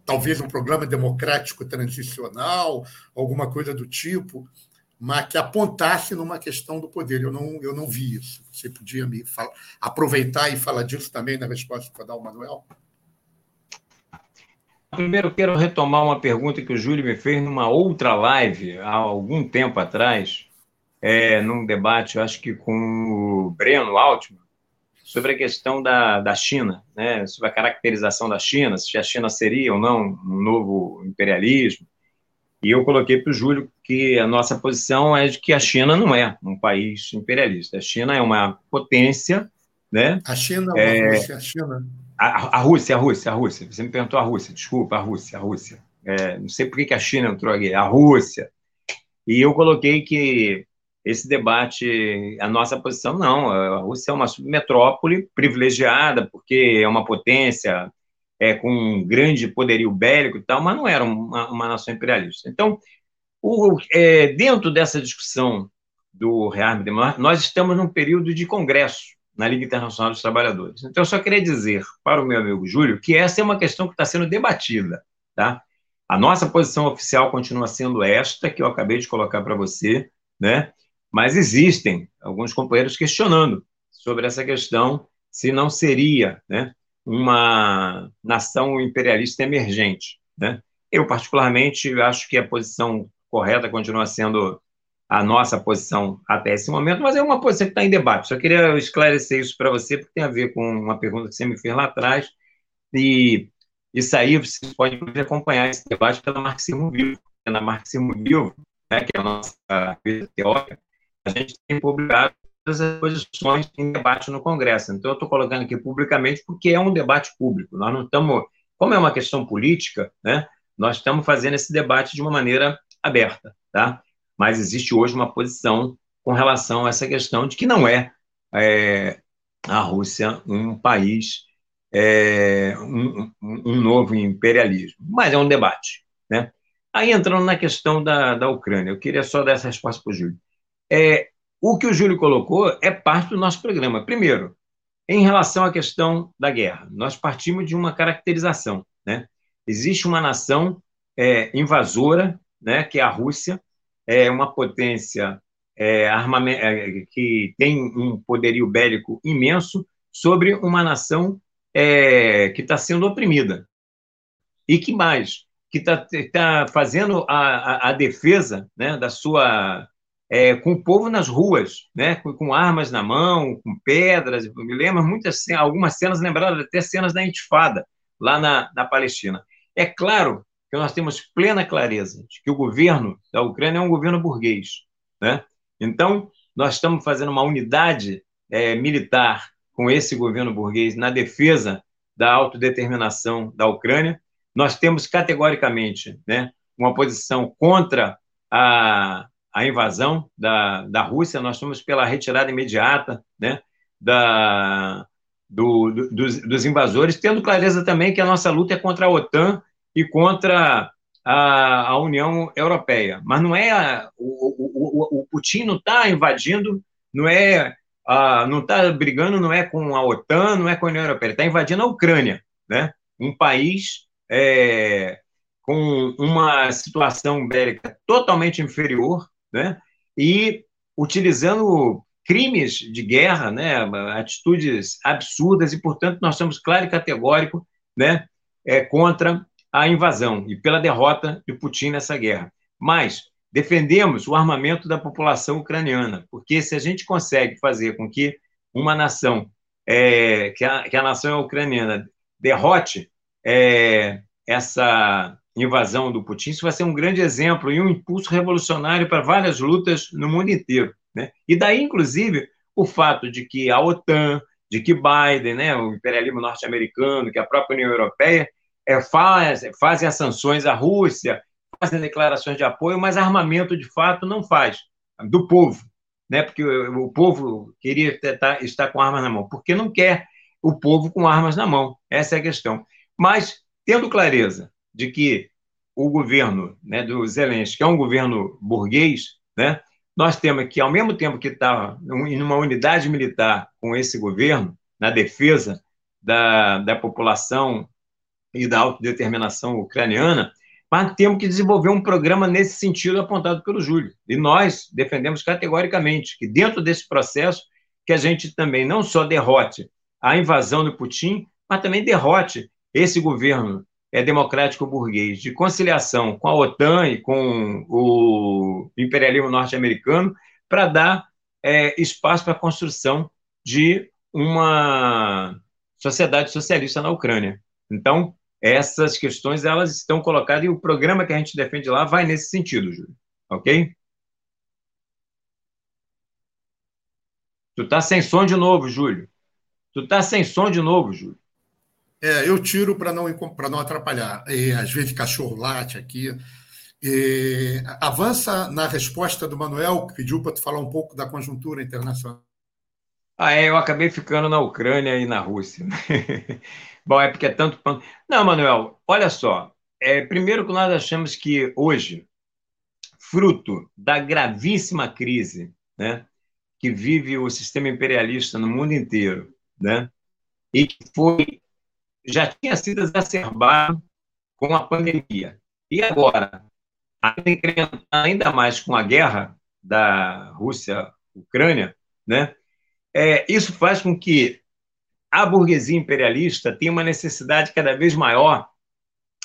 talvez um programa democrático transicional, alguma coisa do tipo, mas que apontasse numa questão do poder. Eu não, eu não vi isso. Você podia me aproveitar e falar disso também na resposta que eu dar ao Manuel? Primeiro, quero retomar uma pergunta que o Júlio me fez numa outra live, há algum tempo atrás, é, num debate, acho que com o Breno Altman, sobre a questão da, da China, né, sobre a caracterização da China, se a China seria ou não um novo imperialismo. E eu coloquei para o Júlio que a nossa posição é de que a China não é um país imperialista. A China é uma potência. Né? A China é uma Rússia, a China. A, a, Rússia, a Rússia, a Rússia. Você me perguntou a Rússia, desculpa, a Rússia, a Rússia. É, não sei por que a China entrou aqui, a Rússia. E eu coloquei que esse debate, a nossa posição, não. A Rússia é uma submetrópole privilegiada, porque é uma potência é, com um grande poderio bélico e tal, mas não era uma, uma nação imperialista. Então, o, é, dentro dessa discussão do rearme nós estamos num período de congresso na Liga Internacional dos Trabalhadores. Então, eu só queria dizer para o meu amigo Júlio que essa é uma questão que está sendo debatida, tá? A nossa posição oficial continua sendo esta, que eu acabei de colocar para você, né? Mas existem alguns companheiros questionando sobre essa questão, se não seria né, uma nação imperialista emergente. Né? Eu, particularmente, acho que a posição correta continua sendo a nossa posição até esse momento, mas é uma posição que está em debate. Só queria esclarecer isso para você, porque tem a ver com uma pergunta que você me fez lá atrás, e isso aí você pode acompanhar esse debate pela Marxismo Vivo. Na Marxismo Vivo, né, que é a nossa teórica, a gente tem publicado todas as posições em debate no Congresso. Então, eu estou colocando aqui publicamente porque é um debate público. Nós não estamos, como é uma questão política, né, nós estamos fazendo esse debate de uma maneira aberta, tá? Mas existe hoje uma posição com relação a essa questão de que não é, é a Rússia um país, é, um, um, novo imperialismo. Mas é um debate, né? Aí entrando na questão da, da Ucrânia, eu queria só dar essa resposta para o Júlio. É, o que o Júlio colocou é parte do nosso programa. Primeiro, em relação à questão da guerra, nós partimos de uma caracterização. Né? Existe uma nação é, invasora, né, que é a Rússia, é uma potência é, é, que tem um poderio bélico imenso sobre uma nação é, que está sendo oprimida. E que mais? Que está tá fazendo a, a, a defesa né, da sua é, com o povo nas ruas, né, com, com, armas na mão, com pedras. Eu me lembro muitas, algumas cenas, lembraram até cenas da Intifada, lá na, na Palestina. É claro que nós temos plena clareza de que o governo da Ucrânia é um governo burguês. Né? Então, nós estamos fazendo uma unidade é, militar com esse governo burguês na defesa da autodeterminação da Ucrânia. Nós temos categoricamente né, uma posição contra a, a invasão da, da Rússia, nós estamos pela retirada imediata né, da, do, do, dos, dos, invasores, tendo clareza também que a nossa luta é contra a OTAN e contra a, a União Europeia. Mas não é a, o, o, o, Putin não está invadindo, não é a, não está brigando, não é com a OTAN, não é com a União Europeia, está invadindo a Ucrânia, né? Um país é, com uma situação bélica totalmente inferior, né? E utilizando crimes de guerra, né? Atitudes absurdas e, portanto, nós somos claro e categórico, né? É, contra a invasão e pela derrota de Putin nessa guerra. Mas defendemos o armamento da população ucraniana, porque se a gente consegue fazer com que uma nação, é, que, a, que, a, nação ucraniana derrote é, essa invasão do Putin, isso vai ser um grande exemplo e um impulso revolucionário para várias lutas no mundo inteiro. Né? E daí, inclusive, o fato de que a OTAN, de que Biden, né, o imperialismo norte-americano, que a própria União Europeia é, faz, fazem as sanções à Rússia, fazem declarações de apoio, mas armamento de fato não faz, do povo, né? porque o, o povo queria estar com armas na mão, porque não quer o povo com armas na mão, essa é a questão. Mas, tendo clareza de que o governo né, do Zelensky é um governo burguês, né, nós temos que, ao mesmo tempo que está em uma unidade militar com esse governo, na defesa da, da população e da autodeterminação ucraniana, mas temos que desenvolver um programa nesse sentido apontado pelo Júlio. E nós defendemos categoricamente que dentro desse processo que a gente também não só derrote a invasão do Putin, mas também derrote esse governo é democrático burguês de conciliação com a OTAN e com o imperialismo norte-americano para dar é, espaço para a construção de uma sociedade socialista na Ucrânia. Então, essas questões elas estão colocadas e o programa que a gente defende lá vai nesse sentido, Júlio. Ok? Tu tá sem som de novo, Júlio. Tu tá sem som de novo, Júlio. É, eu tiro para não, não atrapalhar. E, às vezes cachorro late aqui. E, avança na resposta do Manuel, que pediu para tu falar um pouco da conjuntura internacional. Ah, é, eu acabei ficando na Ucrânia e na Rússia. Bom, é porque é tanto pano. Não, Manuel, olha só. É, primeiro que nós achamos que hoje, fruto da gravíssima crise né, que vive o sistema imperialista no mundo inteiro, né, e que foi já tinha sido exacerbado com a pandemia. E agora, ainda mais com a guerra da Rússia-Ucrânia, né, é, isso faz com que a burguesia imperialista tem uma necessidade cada vez maior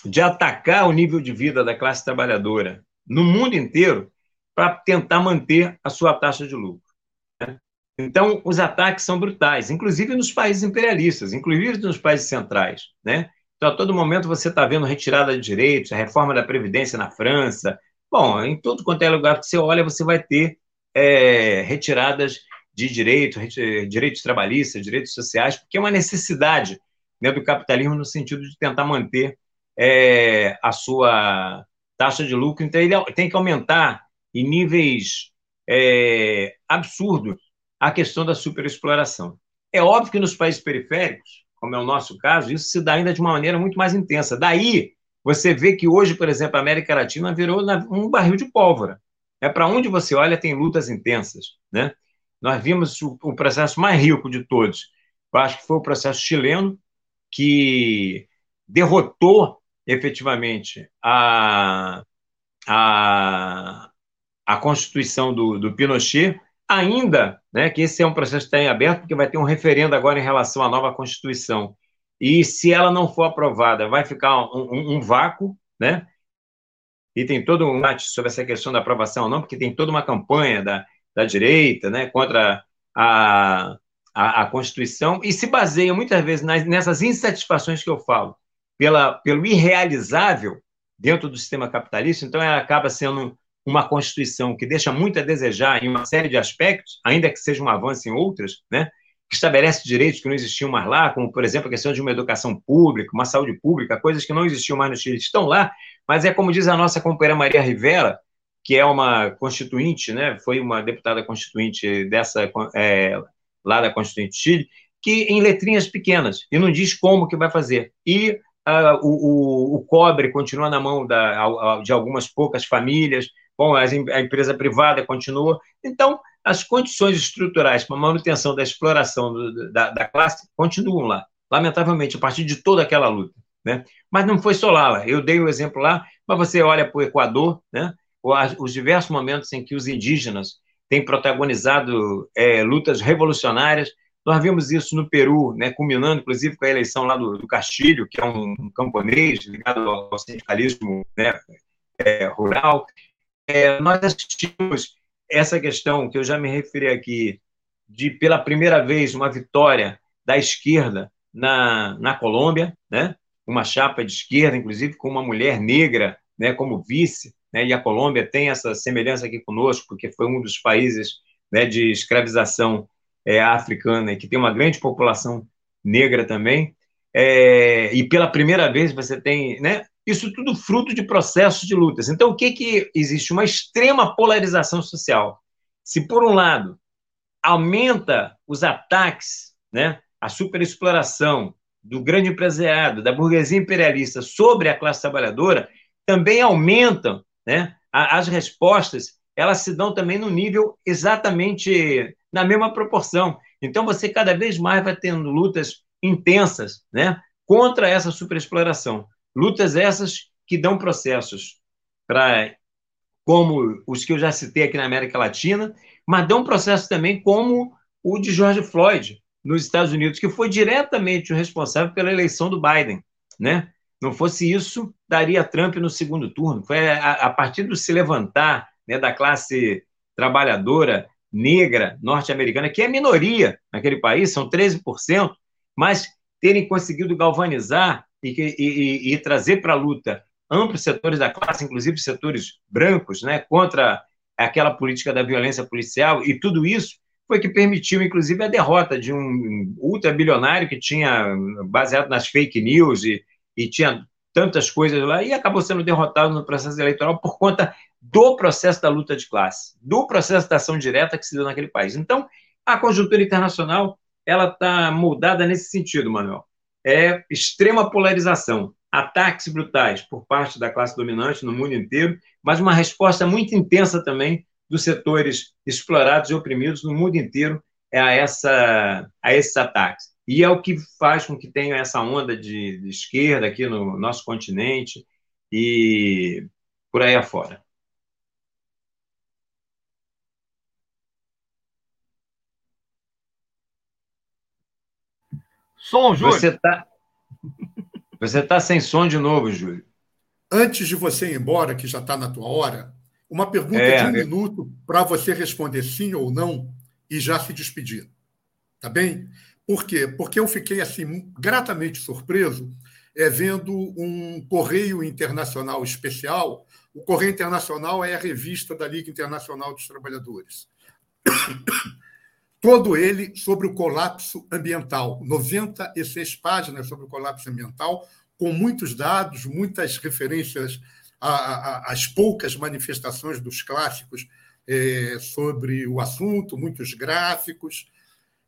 de atacar o nível de vida da classe trabalhadora no mundo inteiro para tentar manter a sua taxa de lucro. Então, os ataques são brutais, inclusive nos países imperialistas, inclusive nos países centrais. Né? Então, a todo momento você está vendo retirada de direitos, a reforma da Previdência na França. Bom, em todo quanto é lugar que você olha, você vai ter é, retiradas de direito, direitos trabalhistas, direitos sociais, porque é uma necessidade né, do capitalismo no sentido de tentar manter é, a sua taxa de lucro. Então, ele tem que aumentar em níveis é, absurdos a questão da superexploração. É óbvio que nos países periféricos, como é o nosso caso, isso se dá ainda de uma maneira muito mais intensa. Daí, você vê que hoje, por exemplo, a América Latina virou um barril de pólvora. É para onde você olha tem lutas intensas, né? nós vimos o, processo mais rico de todos. Eu acho que foi o processo chileno, que derrotou efetivamente a, a, a Constituição do, do Pinochet, ainda né, que esse é um processo que está em aberto, porque vai ter um referendo agora em relação à nova Constituição. E se ela não for aprovada, vai ficar um, um, um vácuo, né? E tem todo um debate sobre essa questão da aprovação ou não, porque tem toda uma campanha da, da direita, né, contra a, a, a, Constituição, e se baseia muitas vezes nas, nessas insatisfações que eu falo, pela, pelo irrealizável dentro do sistema capitalista, então ela acaba sendo uma Constituição que deixa muito a desejar em uma série de aspectos, ainda que seja um avanço em outras, né, que estabelece direitos que não existiam mais lá, como, por exemplo, a questão de uma educação pública, uma saúde pública, coisas que não existiam mais no Chile, estão lá, mas é como diz a nossa companheira Maria Rivera, que é uma constituinte, né, foi uma deputada constituinte dessa é, lá da Constituinte Chile, que em letrinhas pequenas e não diz como que vai fazer. E uh, o, o, o, cobre continua na mão da, de algumas poucas famílias, bom, a, empresa privada continua. Então, as condições estruturais para manutenção da exploração do, da, da, classe continuam lá, lamentavelmente, a partir de toda aquela luta. Né? Mas não foi só lá, eu dei o um exemplo lá, mas você olha para o Equador, né? os diversos momentos em que os indígenas têm protagonizado é, lutas revolucionárias, nós vimos isso no Peru, né, culminando, inclusive, com a eleição lá do, do Castilho, que é um, um camponês ligado ao sindicalismo né, é, rural. É, nós assistimos essa questão que eu já me referi aqui, de, pela primeira vez, uma vitória da esquerda na, na Colômbia, né, uma chapa de esquerda, inclusive com uma mulher negra né, como vice, né, e a Colômbia tem essa semelhança aqui conosco, porque foi um dos países né, de escravização é, africana, que tem uma grande população negra também, é, e pela primeira vez você tem, né, isso tudo fruto de processos de lutas. Então, o que que existe? Uma extrema polarização social. Se, por um lado, aumenta os ataques, né, a superexploração do grande empresariado, da burguesia imperialista sobre a classe trabalhadora, também aumentam né, as respostas, elas se dão também no nível exatamente na mesma proporção. Então, você cada vez mais vai tendo lutas intensas né, contra essa superexploração. Lutas essas que dão processos para como os que eu já citei aqui na América Latina, mas dão processo também como o de George Floyd nos Estados Unidos, que foi diretamente o responsável pela eleição do Biden, né? Não fosse isso, daria Trump no segundo turno. Foi a, a partir do se levantar né, da classe trabalhadora negra norte-americana, que é minoria naquele país, são 13%, mas terem conseguido galvanizar e, e, e trazer para a luta amplos setores da classe, inclusive setores brancos, né, contra aquela política da violência policial, e tudo isso foi que permitiu, inclusive, a derrota de um ultrabilionário que tinha, baseado nas fake news e, e tinha tantas coisas lá, e acabou sendo derrotado no processo eleitoral por conta do processo da luta de classe, do processo da ação direta que se deu naquele país. Então, a conjuntura internacional ela está moldada nesse sentido, Manuel. É extrema polarização, ataques brutais por parte da classe dominante no mundo inteiro, mas uma resposta muito intensa também dos setores explorados e oprimidos no mundo inteiro a, essa, a esses ataques. E é o que faz com que tenha essa onda de, de esquerda aqui no nosso continente e por aí afora. Som, Júlio. Você está você tá sem som de novo, Júlio. Antes de você ir embora, que já está na tua hora, uma pergunta é, de um é... minuto para você responder sim ou não e já se despedir. Tá bem? Por quê? Porque eu fiquei assim gratamente surpreso é, vendo um correio internacional especial. O Correio Internacional é a revista da Liga Internacional dos Trabalhadores todo ele sobre o colapso ambiental, 96 páginas sobre o colapso ambiental, com muitos dados, muitas referências às poucas manifestações dos clássicos é, sobre o assunto, muitos gráficos.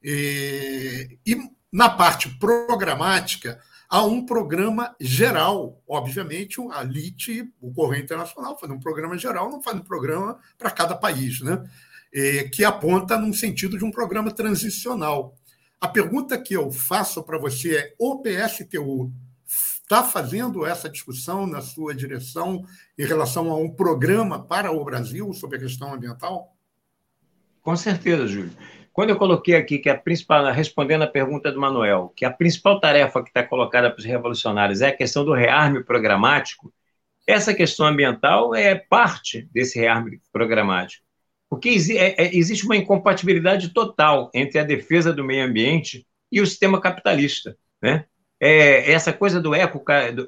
E, e na parte programática, há um programa geral, obviamente, a LIT, o Correio Internacional, faz um programa geral, não faz um programa para cada país, né? É, que aponta num sentido de um programa transicional. A pergunta que eu faço para você é: o PSTU está fazendo essa discussão na sua direção em relação a um programa para o Brasil sobre a questão ambiental? Com certeza, Júlio. Quando eu coloquei aqui que a principal, respondendo a pergunta do Manuel, que a principal tarefa que está colocada para os revolucionários é a questão do rearme programático, essa questão ambiental é parte desse rearme programático. Porque é, é, existe uma incompatibilidade total entre a defesa do meio ambiente e o sistema capitalista. Né? É, essa coisa do, eco, do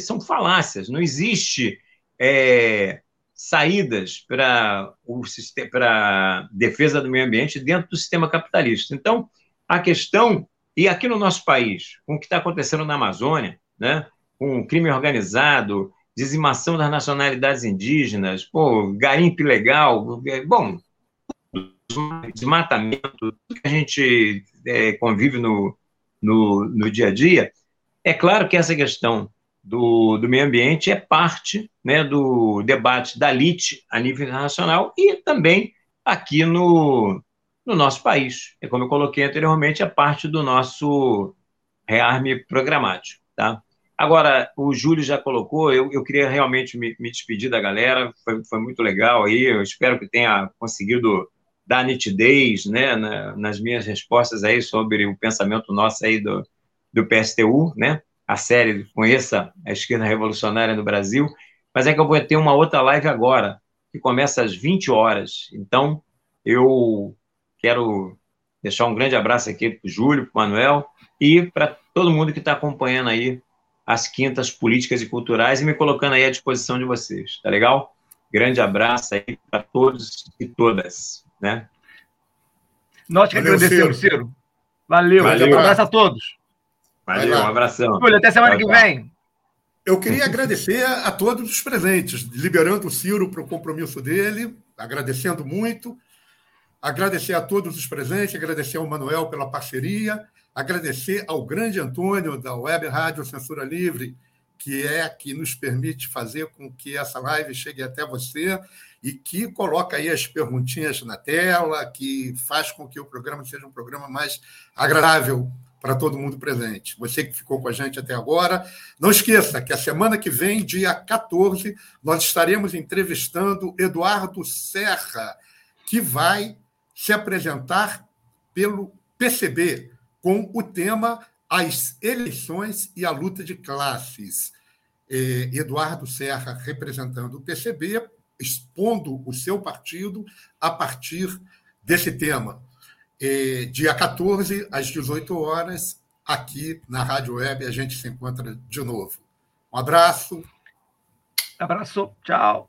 são falácias. Não existe é, saídas para a defesa do meio ambiente dentro do sistema capitalista. Então, a questão, e aqui no nosso país, com o que está acontecendo na Amazônia, né, com o crime organizado, dizimação das nacionalidades indígenas, pô, garimpo ilegal, é, bom, desmatamento, tudo que a gente é, convive no, no, no dia a dia, É claro que essa questão do, do meio ambiente é parte né, do debate da LIT a nível internacional e também aqui no, no nosso país. É como eu coloquei anteriormente, é parte do nosso rearme programático. Tá? Agora, o Júlio já colocou, eu, eu queria realmente me, me despedir da galera, foi, foi muito legal aí, eu espero que tenha conseguido dar nitidez né, na, nas minhas respostas aí sobre o pensamento nosso aí do, do PSTU, né? A série Conheça a Esquerda Revolucionária no Brasil, mas é que eu vou ter uma outra live agora, que começa às 20 horas. Então, eu quero deixar um grande abraço aqui para o Júlio, para o Manuel e para todo mundo que está acompanhando aí as quintas políticas e culturais e me colocando aí à disposição de vocês, tá legal? Grande abraço aí para todos e todas, né? Nós que agradecemos, Ciro. Ciro. Valeu, Valeu. um abraço a todos. Valeu, um abração. Júlio, até semana tchau, que vem. Eu queria agradecer a todos os presentes, liberando o Ciro para o compromisso dele, agradecendo muito. Agradecer a todos os presentes, agradecer ao Manuel pela parceria, agradecer ao grande Antônio da Web Rádio Censura Livre, que é que nos permite fazer com que essa live chegue até você e que coloca aí as perguntinhas na tela, que faz com que o programa seja um programa mais agradável para todo mundo presente. Você que ficou com a gente até agora, não esqueça que a semana que vem, dia 14, nós estaremos entrevistando Eduardo Serra, que vai se apresentar pelo PCB com o tema As eleições e a luta de classes. É, Eduardo Serra representando o PCB, expondo o seu partido a partir desse tema. É, dia 14, às 18 horas, aqui na Rádio Web, a gente se encontra de novo. Um abraço. Abraço, tchau.